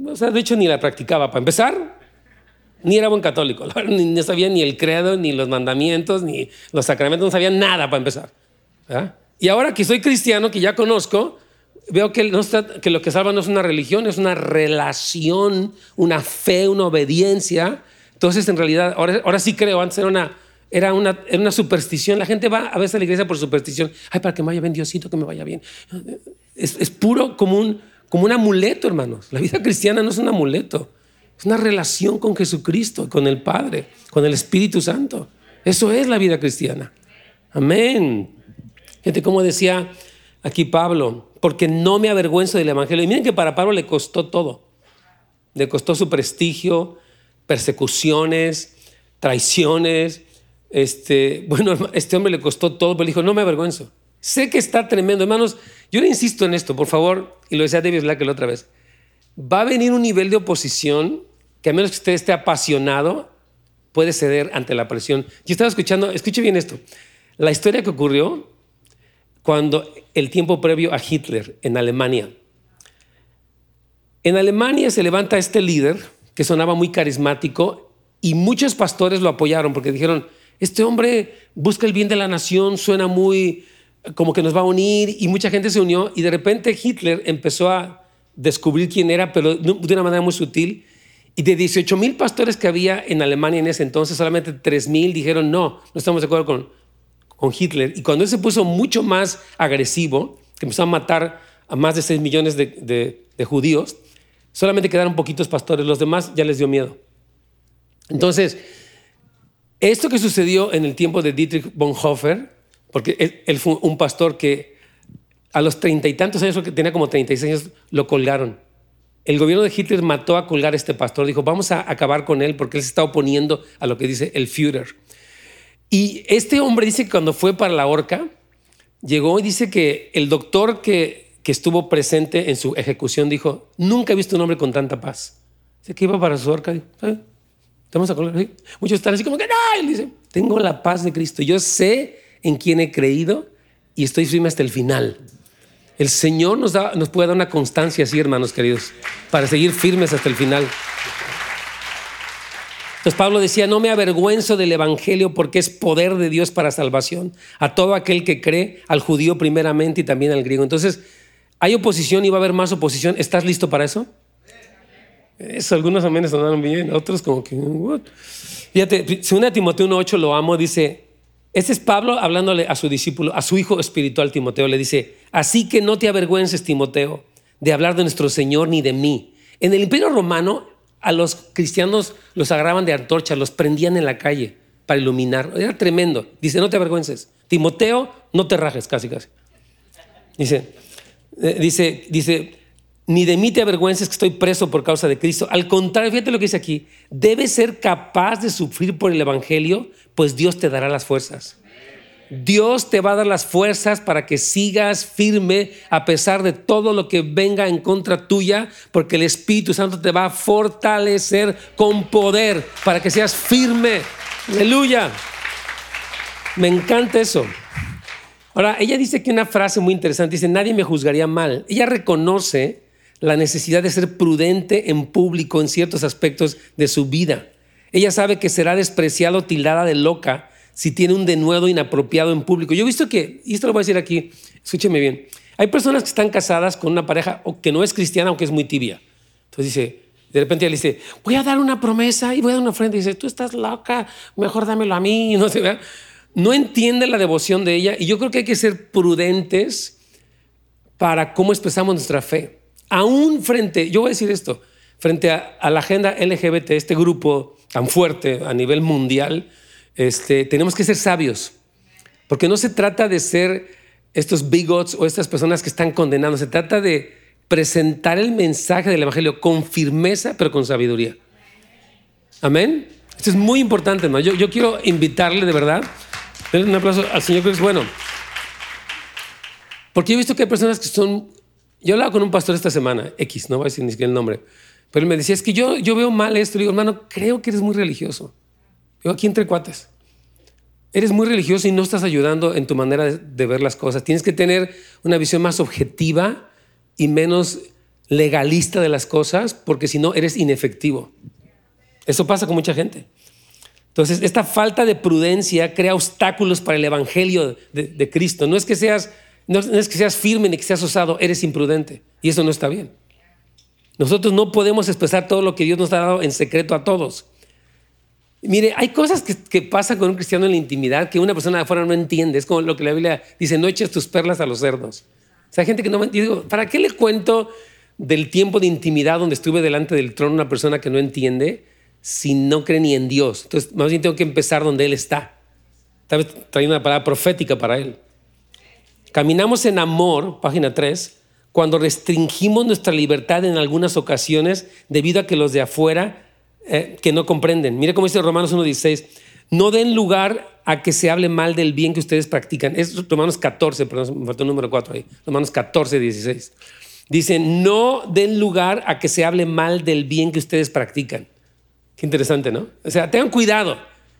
O sea, de hecho ni la practicaba. Para empezar, ni era buen católico. No sabía ni el credo, ni los mandamientos, ni los sacramentos. No sabía nada para empezar. Y ahora que soy cristiano, que ya conozco, veo que, que lo que salva no es una religión, es una relación, una fe, una obediencia. Entonces, en realidad, ahora, ahora sí creo, antes era una, era una, era una superstición. La gente va a veces a la iglesia por superstición. Ay, para que me vaya bien, Diosito, que me vaya bien. Es, es puro como un, como un amuleto, hermanos. La vida cristiana no es un amuleto. Es una relación con Jesucristo, con el Padre, con el Espíritu Santo. Eso es la vida cristiana. Amén. Gente, como decía aquí Pablo, porque no me avergüenzo del Evangelio. Y miren que para Pablo le costó todo. Le costó su prestigio, persecuciones, traiciones. Este, bueno, este hombre le costó todo, pero dijo, no me avergüenzo. Sé que está tremendo. Hermanos, yo le insisto en esto, por favor, y lo decía David Black la otra vez. Va a venir un nivel de oposición que a menos que usted esté apasionado, puede ceder ante la presión. Yo estaba escuchando, escuche bien esto, la historia que ocurrió cuando el tiempo previo a Hitler en Alemania. En Alemania se levanta este líder que sonaba muy carismático y muchos pastores lo apoyaron porque dijeron, este hombre busca el bien de la nación, suena muy como que nos va a unir y mucha gente se unió y de repente Hitler empezó a descubrir quién era, pero de una manera muy sutil. Y de 18 mil pastores que había en Alemania en ese entonces, solamente 3 mil dijeron no, no estamos de acuerdo con, con Hitler. Y cuando él se puso mucho más agresivo, que empezó a matar a más de 6 millones de, judíos, solamente quedaron poquitos pastores, los demás ya les dio miedo. Entonces, esto que sucedió en el tiempo de Dietrich Bonhoeffer, porque él, fue un pastor que a los treinta y tantos años, que tenía como 36 años, lo colgaron. El gobierno de Hitler mató a colgar a este pastor. Dijo, vamos a acabar con él porque él se está oponiendo a lo que dice el Führer. Y este hombre dice que cuando fue para la horca, llegó y dice que el doctor que, estuvo presente en su ejecución dijo, nunca he visto un hombre con tanta paz. Dice que iba para su horca. Vamos a colgar. Muchos están así como que, no, él dice, tengo la paz de Cristo. Yo sé en quién he creído y estoy firme hasta el final. El Señor nos, da, nos puede dar una constancia así, hermanos queridos, para seguir firmes hasta el final. Entonces Pablo decía, no me avergüenzo del Evangelio porque es poder de Dios para salvación a todo aquel que cree, al judío primeramente y también al griego. Entonces, hay oposición y va a haber más oposición. ¿Estás listo para eso? Eso, algunos amenes sonaron bien, otros como que... What? Fíjate, según Timoteo 1.8 lo amo, dice, este es Pablo hablándole a su discípulo, a su hijo espiritual Timoteo, le dice, así que no te avergüences Timoteo de hablar de nuestro Señor ni de mí. En el imperio romano a los cristianos los agarraban de antorcha, los prendían en la calle para iluminar. Era tremendo. Dice, no te avergüences. Timoteo, no te rajes, casi, casi. Dice, eh, dice, dice, ni de mí te avergüences que estoy preso por causa de Cristo. Al contrario, fíjate lo que dice aquí. Debes ser capaz de sufrir por el Evangelio, pues Dios te dará las fuerzas. Dios te va a dar las fuerzas para que sigas firme a pesar de todo lo que venga en contra tuya, porque el Espíritu Santo te va a fortalecer con poder para que seas firme. Aleluya. Me encanta eso. Ahora, ella dice que una frase muy interesante, dice, nadie me juzgaría mal. Ella reconoce la necesidad de ser prudente en público en ciertos aspectos de su vida. Ella sabe que será despreciado, tildada de loca, si tiene un denuedo inapropiado en público. Yo he visto que, y esto lo voy a decir aquí, escúcheme bien, hay personas que están casadas con una pareja o que no es cristiana aunque es muy tibia. Entonces dice, de repente él dice, voy a dar una promesa y voy a dar una ofrenda. Y dice, tú estás loca, mejor dámelo a mí. No, sé, no entiende la devoción de ella y yo creo que hay que ser prudentes para cómo expresamos nuestra fe. Aún frente, yo voy a decir esto, frente a, la agenda LGBT, este grupo tan fuerte a nivel mundial, este, tenemos que ser sabios, porque no se trata de ser estos bigots o estas personas que están condenando, se trata de presentar el mensaje del Evangelio con firmeza, pero con sabiduría. Amén. Esto es muy importante, ¿no? Yo, quiero invitarle de verdad, un aplauso al Señor que bueno. Porque he visto que hay personas que son... Yo hablaba con un pastor esta semana, X, no voy a decir ni siquiera el nombre, pero él me decía, es que yo, yo veo mal esto. Le digo, hermano, creo que eres muy religioso. Yo aquí entre cuates. Eres muy religioso y no estás ayudando en tu manera de, ver las cosas. Tienes que tener una visión más objetiva y menos legalista de las cosas, porque si no, eres inefectivo. Eso pasa con mucha gente. Entonces, esta falta de prudencia crea obstáculos para el evangelio de, Cristo. No es, que seas, no es que seas firme ni que seas osado, eres imprudente. Y eso no está bien. Nosotros no podemos expresar todo lo que Dios nos ha dado en secreto a todos. Mire, hay cosas que, pasan con un cristiano en la intimidad que una persona de afuera no entiende. Es como lo que la Biblia dice, no eches tus perlas a los cerdos. O sea, hay gente que no me entiende. ¿Para qué le cuento del tiempo de intimidad donde estuve delante del trono una persona que no entiende si no cree ni en Dios? Entonces, más bien tengo que empezar donde Él está. Tal vez trayendo una palabra profética para Él. Caminamos en amor, página 3, cuando restringimos nuestra libertad en algunas ocasiones debido a que los de afuera eh, que no comprenden. Mire cómo dice Romanos 1.16. No den lugar a que se hable mal del bien que ustedes practican. Es Romanos 14, perdón, me faltó el número 4 ahí. Romanos 14, 16. Dice, no den lugar a que se hable mal del bien que ustedes practican. Qué interesante, ¿no? O sea, tengan cuidado.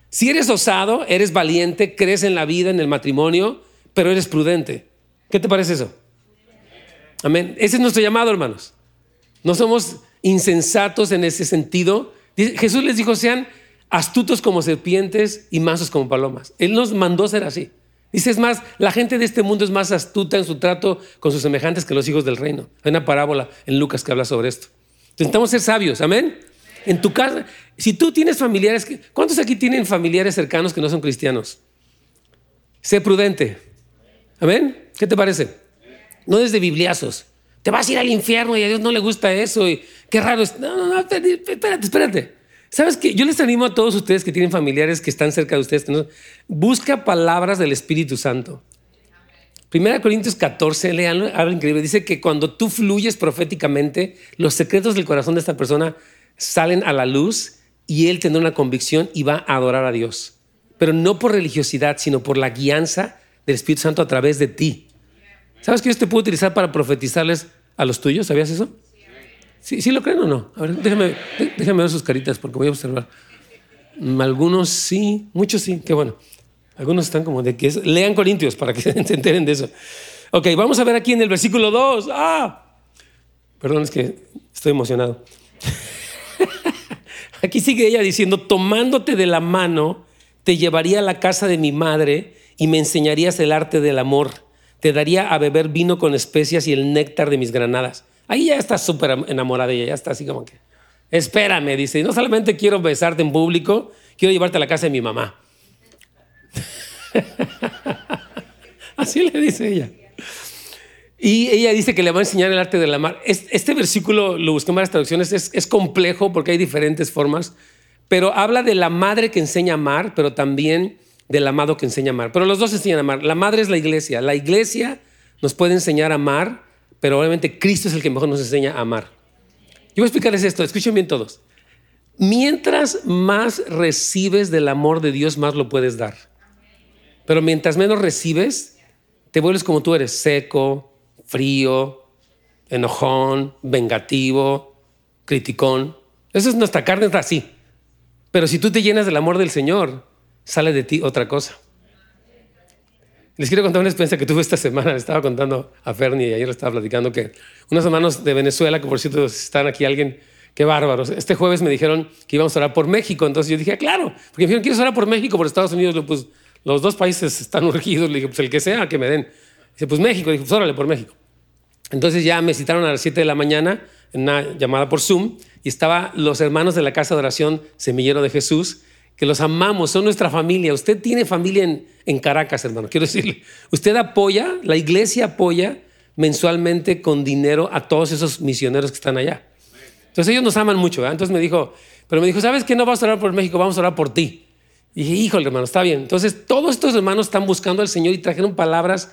Si eres osado, eres valiente, crees en la vida, en el matrimonio, pero eres prudente. ¿Qué te parece eso? Amén. Ese es nuestro llamado, hermanos. No somos insensatos en ese sentido, Jesús les dijo, sean astutos como serpientes y mansos como palomas. Él nos mandó ser así. Dice, es más, la gente de este mundo es más astuta en su trato con sus semejantes que los hijos del reino. Hay una parábola en Lucas que habla sobre esto. Intentamos ser sabios, amén. En tu casa, si tú tienes familiares, ¿cuántos aquí tienen familiares cercanos que no son cristianos? Sé prudente. Amén. ¿Qué te parece? No desde bibliazos. Te vas a ir al infierno y a Dios no le gusta eso. Y qué raro es. No, no, no, espérate, espérate. ¿Sabes qué? Yo les animo a todos ustedes que tienen familiares que están cerca de ustedes. Busca palabras del Espíritu Santo. Primera Corintios 14, leanlo, habla increíble. Dice que cuando tú fluyes proféticamente, los secretos del corazón de esta persona salen a la luz y él tendrá una convicción y va a adorar a Dios. Pero no por religiosidad, sino por la guianza del Espíritu Santo a través de ti. ¿Sabes que Dios te puede utilizar para profetizarles a los tuyos? ¿Sabías eso? ¿Sí, ¿Sí lo creen o no? A ver, déjame, déjame ver sus caritas porque voy a observar. Mm, algunos sí, muchos sí, qué bueno. Algunos están como de que lean Corintios para que se enteren de eso. Ok, vamos a ver aquí en el versículo 2. Ah, perdón, es que estoy emocionado. aquí sigue ella diciendo, tomándote de la mano, te llevaría a la casa de mi madre y me enseñarías el arte del amor te daría a beber vino con especias y el néctar de mis granadas. Ahí ya está súper enamorada ella, ya está así como que, espérame, dice, no solamente quiero besarte en público, quiero llevarte a la casa de mi mamá. así le dice ella. Y ella dice que le va a enseñar el arte del amar. Este versículo lo busqué en varias traducciones, es, es complejo porque hay diferentes formas, pero habla de la madre que enseña a amar, pero también del amado que enseña a amar. Pero los dos enseñan a amar. La madre es la iglesia. La iglesia nos puede enseñar a amar, pero obviamente Cristo es el que mejor nos enseña a amar. Yo voy a explicarles esto, escuchen bien todos. Mientras más recibes del amor de Dios, más lo puedes dar. Pero mientras menos recibes, te vuelves como tú eres, seco, frío, enojón, vengativo, criticón. Eso es nuestra carne, está así. Pero si tú te llenas del amor del Señor, sale de ti otra cosa. Les quiero contar una experiencia que tuve esta semana. Le estaba contando a Fernie y ayer le estaba platicando que unos hermanos de Venezuela, que por cierto están aquí alguien, qué bárbaros. Este jueves me dijeron que íbamos a orar por México. Entonces yo dije, claro, porque me dijeron, ¿quieres orar por México, por Estados Unidos? Pues los dos países están urgidos. Le dije, pues el que sea, que me den. Dice, pues México. Dije, pues órale por México. Entonces ya me citaron a las 7 de la mañana en una llamada por Zoom y estaban los hermanos de la casa de oración Semillero de Jesús que los amamos, son nuestra familia. Usted tiene familia en, Caracas, hermano. Quiero decirle, usted apoya, la iglesia apoya mensualmente con dinero a todos esos misioneros que están allá. Entonces ellos nos aman mucho. Entonces me dijo, pero me dijo, ¿sabes qué? No vamos a orar por México, vamos a orar por ti. Y dije, híjole, hermano, está bien. Entonces todos estos hermanos están buscando al Señor y trajeron palabras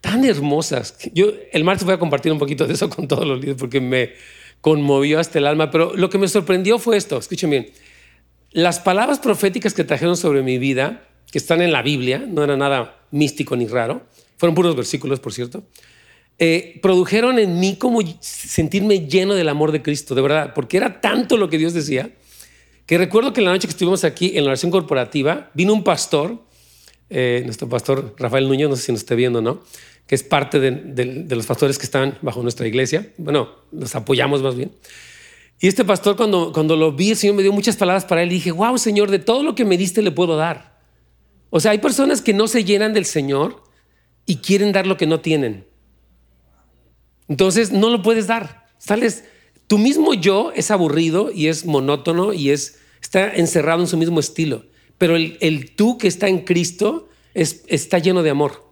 tan hermosas. Yo el martes voy a compartir un poquito de eso con todos los líderes porque me conmovió hasta el alma. Pero lo que me sorprendió fue esto, escuchen bien. Las palabras proféticas que trajeron sobre mi vida, que están en la Biblia, no era nada místico ni raro, fueron puros versículos, por cierto, eh, produjeron en mí como sentirme lleno del amor de Cristo, de verdad, porque era tanto lo que Dios decía, que recuerdo que la noche que estuvimos aquí en la oración corporativa, vino un pastor eh, nuestro pastor Rafael Núñez, no sé si nos esté viendo, ¿no? Que es parte de, de los pastores que están bajo nuestra iglesia. Bueno, los apoyamos más bien. Y este pastor, cuando, cuando lo vi, el Señor me dio muchas palabras para él y dije, wow, Señor, de todo lo que me diste le puedo dar. O sea, hay personas que no se llenan del Señor y quieren dar lo que no tienen. Entonces, no lo puedes dar. Sales, tu mismo yo es aburrido y es monótono y es, está encerrado en su mismo estilo. Pero el, el tú que está en Cristo es, está lleno de amor.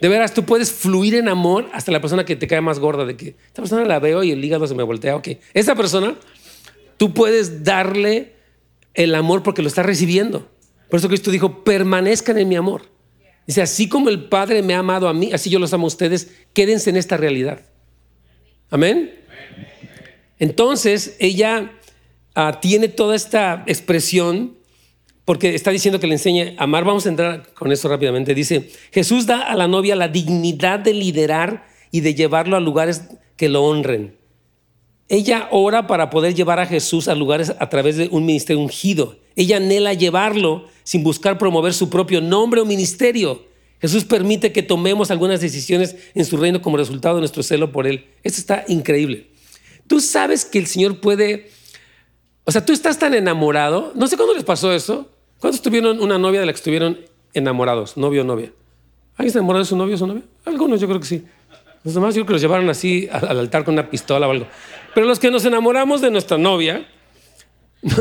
De veras, tú puedes fluir en amor hasta la persona que te cae más gorda, de que esta persona la veo y el hígado se me voltea. Ok, esa persona, tú puedes darle el amor porque lo está recibiendo. Por eso Cristo dijo, permanezcan en mi amor. Dice, así como el Padre me ha amado a mí, así yo los amo a ustedes, quédense en esta realidad. Amén. Entonces, ella ah, tiene toda esta expresión porque está diciendo que le enseñe a amar. Vamos a entrar con eso rápidamente. Dice, Jesús da a la novia la dignidad de liderar y de llevarlo a lugares que lo honren. Ella ora para poder llevar a Jesús a lugares a través de un ministerio ungido. Ella anhela llevarlo sin buscar promover su propio nombre o ministerio. Jesús permite que tomemos algunas decisiones en su reino como resultado de nuestro celo por Él. Esto está increíble. Tú sabes que el Señor puede, o sea, tú estás tan enamorado, no sé cuándo les pasó eso, ¿Cuántos tuvieron una novia de la que estuvieron enamorados? Novio o novia. ¿Alguien se enamoró de su novio o su novia? Algunos yo creo que sí. Los demás yo creo que los llevaron así al altar con una pistola o algo. Pero los que nos enamoramos de nuestra novia,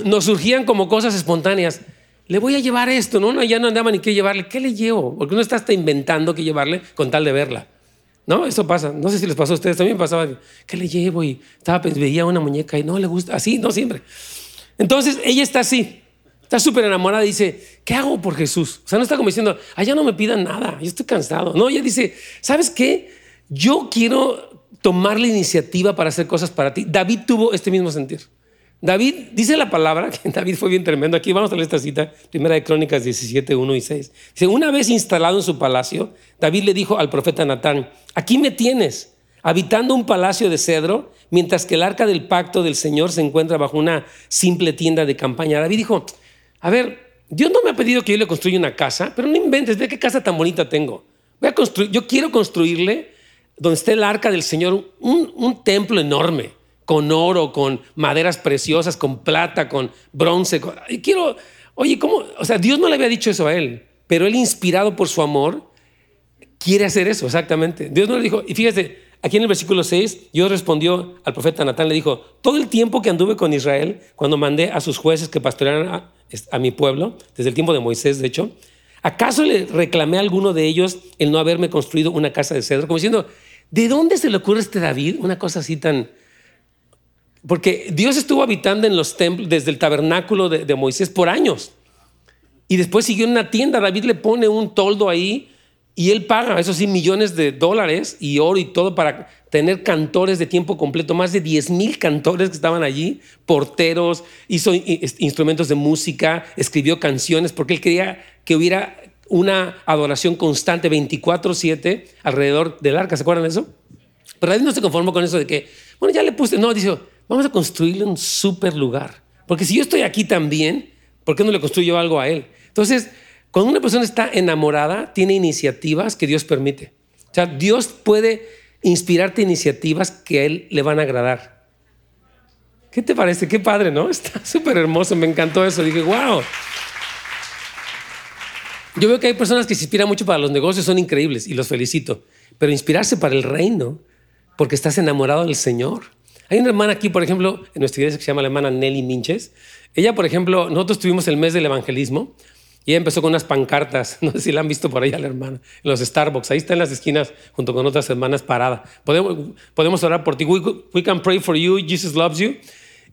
nos surgían como cosas espontáneas. Le voy a llevar esto, ¿no? ya no andaba ni qué llevarle. ¿Qué le llevo? Porque uno está hasta inventando qué llevarle con tal de verla. ¿No? Eso pasa. No sé si les pasó a ustedes. También pasaba. ¿Qué le llevo? Y estaba, pues, veía una muñeca y no le gusta. Así, no siempre. Entonces, ella está así. Está súper enamorada y dice, ¿qué hago por Jesús? O sea, no está como diciendo, allá no me pidan nada, yo estoy cansado. No, ella dice, ¿sabes qué? Yo quiero tomar la iniciativa para hacer cosas para ti. David tuvo este mismo sentir. David dice la palabra, que David fue bien tremendo. Aquí vamos a leer esta cita, primera de Crónicas 17, 1 y 6. Dice, una vez instalado en su palacio, David le dijo al profeta Natán, aquí me tienes, habitando un palacio de cedro, mientras que el arca del pacto del Señor se encuentra bajo una simple tienda de campaña. David dijo, a ver, Dios no me ha pedido que yo le construya una casa, pero no inventes, ve qué casa tan bonita tengo. Voy a construir, yo quiero construirle, donde esté el arca del Señor, un, templo enorme, con oro, con maderas preciosas, con plata, con bronce. y quiero, oye, ¿cómo? O sea, Dios no le había dicho eso a él, pero él, inspirado por su amor, quiere hacer eso, exactamente. Dios no le dijo, y fíjese, Aquí en el versículo 6, Dios respondió al profeta Natán, le dijo, todo el tiempo que anduve con Israel, cuando mandé a sus jueces que pastorearan a, mi pueblo, desde el tiempo de Moisés, de hecho, ¿acaso le reclamé a alguno de ellos el no haberme construido una casa de cedro? Como diciendo, ¿de dónde se le ocurre a este David una cosa así tan... Porque Dios estuvo habitando en los templos desde el tabernáculo de, de Moisés por años. Y después siguió en una tienda, David le pone un toldo ahí y él paga, eso sí, millones de dólares y oro y todo para tener cantores de tiempo completo, más de 10 mil cantores que estaban allí, porteros, hizo instrumentos de música, escribió canciones, porque él quería que hubiera una adoración constante 24/7 alrededor del arca. ¿Se acuerdan de eso? Pero David no se conformó con eso de que, bueno, ya le puse, no, dice, vamos a construirle un super lugar. Porque si yo estoy aquí también, ¿por qué no le construyo algo a él? Entonces, cuando una persona está enamorada, tiene iniciativas que Dios permite. O sea, Dios puede inspirarte iniciativas que a Él le van a agradar. ¿Qué te parece? Qué padre, ¿no? Está súper hermoso, me encantó eso. Dije, wow. Yo veo que hay personas que se inspiran mucho para los negocios, son increíbles y los felicito. Pero inspirarse para el reino, porque estás enamorado del Señor. Hay una hermana aquí, por ejemplo, en nuestra iglesia que se llama la hermana Nelly Minches. Ella, por ejemplo, nosotros tuvimos el mes del evangelismo y ella empezó con unas pancartas, no sé si la han visto por ahí a la hermana, los Starbucks, ahí está en las esquinas junto con otras hermanas parada. Podemos, podemos orar por ti, we, can pray for you, Jesus loves you.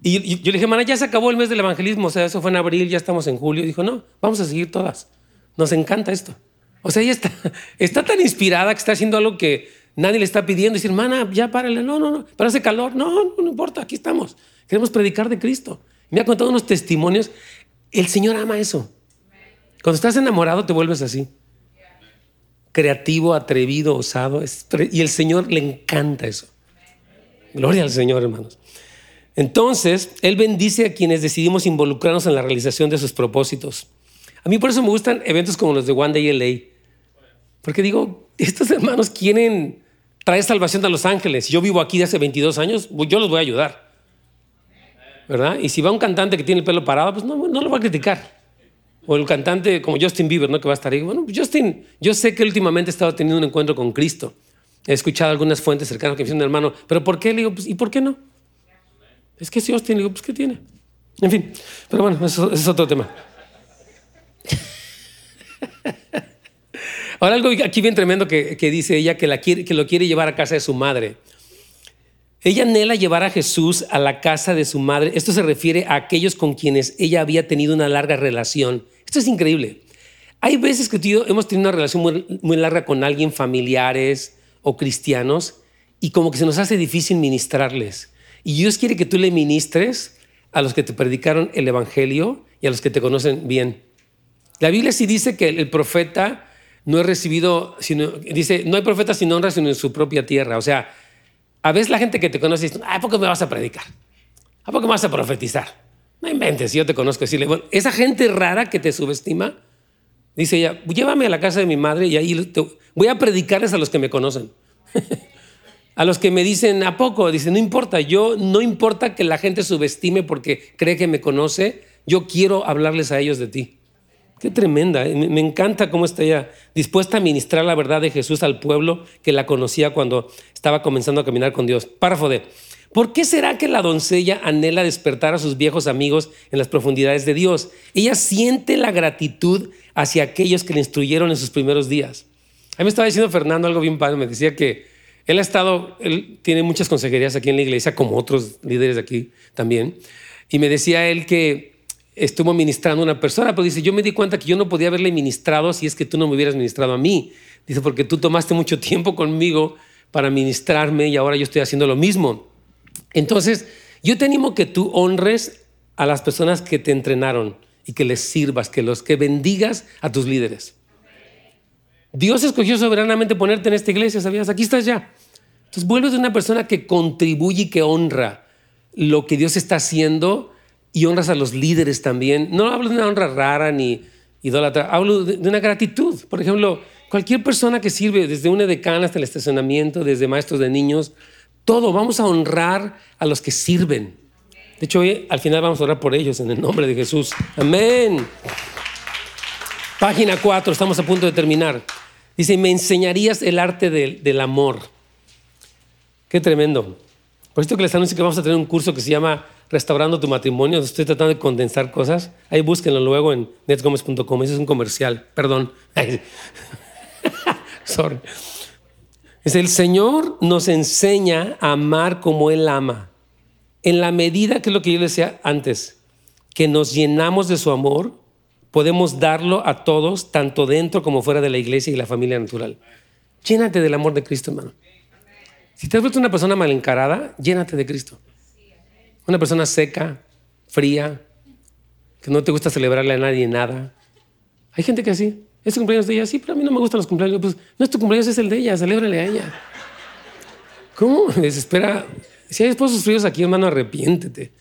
Y, yo le dije, hermana, ya se acabó el mes del evangelismo, o sea, eso fue en abril, ya estamos en julio. dijo, no, vamos a seguir todas. Nos encanta esto. O sea, ella está, está tan inspirada que está haciendo algo que nadie le está pidiendo. Dice, hermana, ya párale, no, no, no, pero hace calor. No, no, no importa, aquí estamos. Queremos predicar de Cristo. Me ha contado unos testimonios. El Señor ama eso. Cuando estás enamorado te vuelves así. Creativo, atrevido, osado. Y el Señor le encanta eso. Gloria al Señor, hermanos. Entonces, Él bendice a quienes decidimos involucrarnos en la realización de sus propósitos. A mí por eso me gustan eventos como los de One Day LA. Porque digo, estos hermanos quieren traer salvación a Los Ángeles. Yo vivo aquí de hace 22 años, yo los voy a ayudar. ¿Verdad? Y si va un cantante que tiene el pelo parado, pues no, no lo va a criticar. O el cantante como Justin Bieber, ¿no? Que va a estar ahí. Bueno, pues Justin, yo sé que últimamente he estado teniendo un encuentro con Cristo. He escuchado algunas fuentes cercanas que me dicen, hermano, ¿pero por qué? Le digo, pues, ¿y por qué no? Es que si Justin, le digo, pues, ¿qué tiene? En fin, pero bueno, eso, es otro tema. Ahora algo aquí bien tremendo que, dice ella, que, la quiere, que lo quiere llevar a casa de su madre. Ella anhela llevar a Jesús a la casa de su madre. Esto se refiere a aquellos con quienes ella había tenido una larga relación. Esto es increíble. Hay veces que tú hemos tenido una relación muy, larga con alguien, familiares o cristianos, y como que se nos hace difícil ministrarles. Y Dios quiere que tú le ministres a los que te predicaron el Evangelio y a los que te conocen bien. La Biblia sí dice que el profeta no es recibido, sino, dice, no hay profeta sin honra sino en su propia tierra. O sea, a veces la gente que te conoce dice, ¿a poco me vas a predicar? ¿A poco me vas a profetizar? No inventes, yo te conozco. Decirle, bueno, esa gente rara que te subestima, dice ella, llévame a la casa de mi madre y ahí voy a predicarles a los que me conocen. A los que me dicen, ¿a poco? Dice, no importa, yo no importa que la gente subestime porque cree que me conoce, yo quiero hablarles a ellos de ti. Qué tremenda, ¿eh? me encanta cómo está ella dispuesta a ministrar la verdad de Jesús al pueblo que la conocía cuando estaba comenzando a caminar con Dios. Párrafo de, ¿por qué será que la doncella anhela despertar a sus viejos amigos en las profundidades de Dios? Ella siente la gratitud hacia aquellos que le instruyeron en sus primeros días. A mí me estaba diciendo Fernando algo bien padre, me decía que él ha estado, él tiene muchas consejerías aquí en la iglesia, como otros líderes de aquí también. Y me decía él que estuvo ministrando a una persona, pero dice, yo me di cuenta que yo no podía haberle ministrado si es que tú no me hubieras ministrado a mí. Dice, porque tú tomaste mucho tiempo conmigo para ministrarme y ahora yo estoy haciendo lo mismo. Entonces, yo te animo que tú honres a las personas que te entrenaron y que les sirvas, que los que bendigas a tus líderes. Dios escogió soberanamente ponerte en esta iglesia, ¿sabías? Aquí estás ya. Entonces vuelves de una persona que contribuye y que honra lo que Dios está haciendo y honras a los líderes también. No hablo de una honra rara ni idólatra, hablo de una gratitud. Por ejemplo, cualquier persona que sirve, desde una decana hasta el estacionamiento, desde maestros de niños, todo, vamos a honrar a los que sirven. De hecho, hoy al final vamos a orar por ellos en el nombre de Jesús. Amén. Página 4, estamos a punto de terminar. Dice, me enseñarías el arte del, amor. Qué tremendo. Por esto que les anuncio que vamos a tener un curso que se llama Restaurando tu matrimonio. Estoy tratando de condensar cosas. Ahí búsquenlo luego en netgomez.com. Ese es un comercial. Perdón. Sorry. Es el Señor nos enseña a amar como Él ama. En la medida que es lo que yo decía antes, que nos llenamos de su amor, podemos darlo a todos, tanto dentro como fuera de la iglesia y la familia natural. Llénate del amor de Cristo, hermano. Si te has vuelto una persona mal encarada, llénate de Cristo. Una persona seca, fría, que no te gusta celebrarle a nadie nada. Hay gente que así. ¿Es cumpleaños de ella? Sí, pero a mí no me gustan los cumpleaños. Pues no es tu cumpleaños, es el de ella. Celébrale a ella. ¿Cómo? Desespera. Si hay esposos fríos aquí, hermano, arrepiéntete.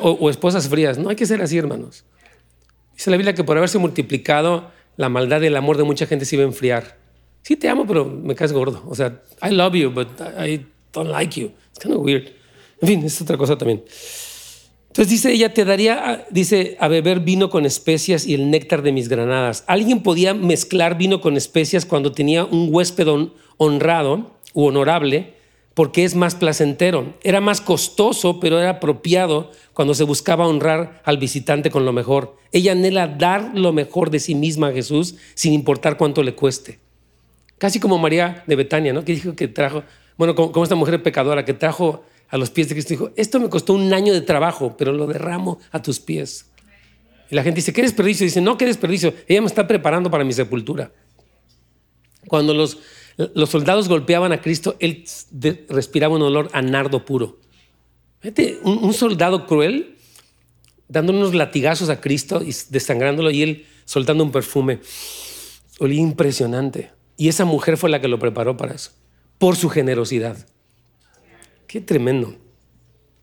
o, o esposas frías. No hay que ser así, hermanos. Dice la Biblia que por haberse multiplicado, la maldad y el amor de mucha gente se iba a enfriar. Sí, te amo, pero me caes gordo. O sea, I love you, but I don't like you. It's kind of weird. En fin, es otra cosa también. Entonces dice ella, te daría, dice, a beber vino con especias y el néctar de mis granadas. Alguien podía mezclar vino con especias cuando tenía un huésped honrado u honorable porque es más placentero. Era más costoso, pero era apropiado cuando se buscaba honrar al visitante con lo mejor. Ella anhela dar lo mejor de sí misma a Jesús sin importar cuánto le cueste. Casi como María de Betania, ¿no? Que dijo que trajo, bueno, como, esta mujer pecadora que trajo a los pies de Cristo, dijo, esto me costó un año de trabajo, pero lo derramo a tus pies. Y la gente dice, ¿qué desperdicio? Dice, no, ¿qué desperdicio? Ella me está preparando para mi sepultura. Cuando los soldados golpeaban a Cristo, él respiraba un olor a nardo puro. un, soldado cruel dando unos latigazos a Cristo y desangrándolo y él soltando un perfume. Olía impresionante. Y esa mujer fue la que lo preparó para eso, por su generosidad. Qué tremendo.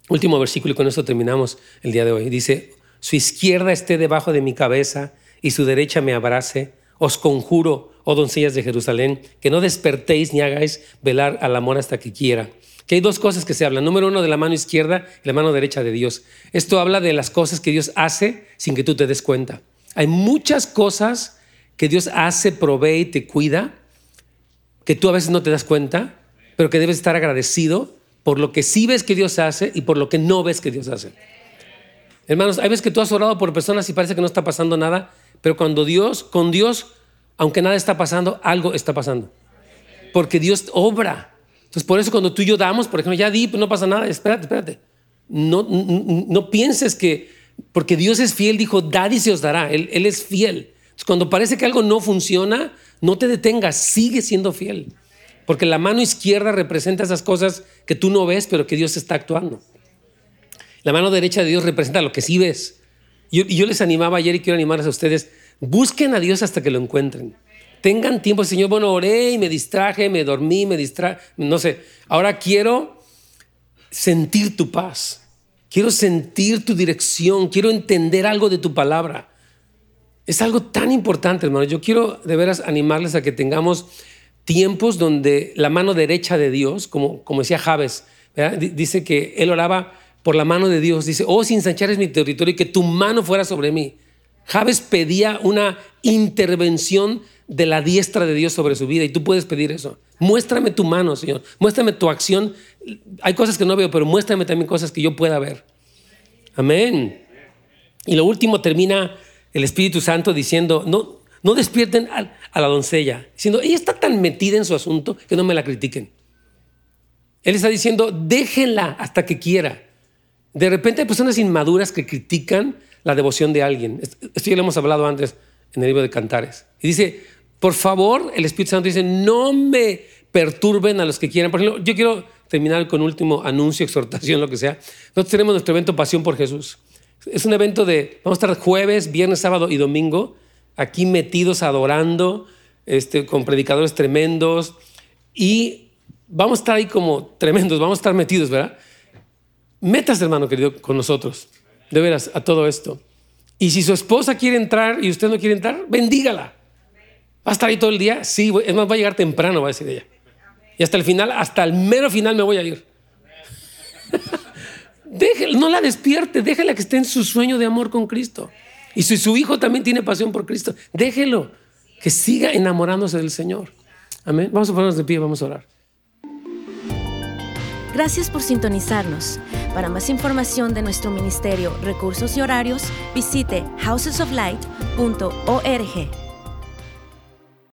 Último versículo y con esto terminamos el día de hoy. Dice, su izquierda esté debajo de mi cabeza y su derecha me abrace. Os conjuro, oh doncellas de Jerusalén, que no despertéis ni hagáis velar al amor hasta que quiera. Que hay dos cosas que se hablan. Número uno, de la mano izquierda y la mano derecha de Dios. Esto habla de las cosas que Dios hace sin que tú te des cuenta. Hay muchas cosas que Dios hace, provee y te cuida, que tú a veces no te das cuenta, pero que debes estar agradecido por lo que sí ves que Dios hace y por lo que no ves que Dios hace. Hermanos, hay veces que tú has orado por personas y parece que no está pasando nada, pero cuando Dios, con Dios, aunque nada está pasando, algo está pasando. Porque Dios obra. Entonces, por eso cuando tú y yo damos, por ejemplo, ya di, pues no pasa nada, espérate, espérate. No, no, pienses que, porque Dios es fiel, dijo, dad y se os dará. Él, él es fiel. Entonces, cuando parece que algo no funciona, no te detengas, sigue siendo fiel. Porque la mano izquierda representa esas cosas que tú no ves, pero que Dios está actuando. La mano derecha de Dios representa lo que sí ves. Y yo, les animaba ayer y quiero animarles a ustedes, busquen a Dios hasta que lo encuentren. Tengan tiempo, Señor, bueno, oré y me distraje, me dormí, me distraje, no sé. Ahora quiero sentir tu paz. Quiero sentir tu dirección, quiero entender algo de tu palabra. Es algo tan importante, hermano. Yo quiero de veras animarles a que tengamos tiempos donde la mano derecha de Dios, como, como decía Javes, dice que él oraba por la mano de Dios, dice, oh, sin es mi territorio y que tu mano fuera sobre mí. Javes pedía una intervención de la diestra de Dios sobre su vida y tú puedes pedir eso. Muéstrame tu mano, Señor. Muéstrame tu acción. Hay cosas que no veo, pero muéstrame también cosas que yo pueda ver. Amén. Y lo último termina el Espíritu Santo diciendo, no, no despierten a, la doncella, diciendo, ella está tan metida en su asunto que no me la critiquen. Él está diciendo, déjenla hasta que quiera. De repente hay personas inmaduras que critican la devoción de alguien. Esto ya lo hemos hablado antes en el libro de Cantares. Y dice, por favor, el Espíritu Santo dice, no me perturben a los que quieran. Por ejemplo, yo quiero terminar con último anuncio, exhortación, lo que sea. Nosotros tenemos nuestro evento Pasión por Jesús. Es un evento de, vamos a estar jueves, viernes, sábado y domingo aquí metidos adorando, este, con predicadores tremendos y vamos a estar ahí como tremendos, vamos a estar metidos, ¿verdad? Metas, hermano querido, con nosotros, de veras, a todo esto. Y si su esposa quiere entrar y usted no quiere entrar, bendígala. ¿Va a estar ahí todo el día? Sí, es más, va a llegar temprano, va a decir ella. Y hasta el final, hasta el mero final me voy a ir. Déjela, no la despierte, déjela que esté en su sueño de amor con Cristo. Y si su hijo también tiene pasión por Cristo, déjelo, que siga enamorándose del Señor. Amén. Vamos a ponernos de pie, vamos a orar. Gracias por sintonizarnos. Para más información de nuestro ministerio, recursos y horarios, visite housesoflight.org.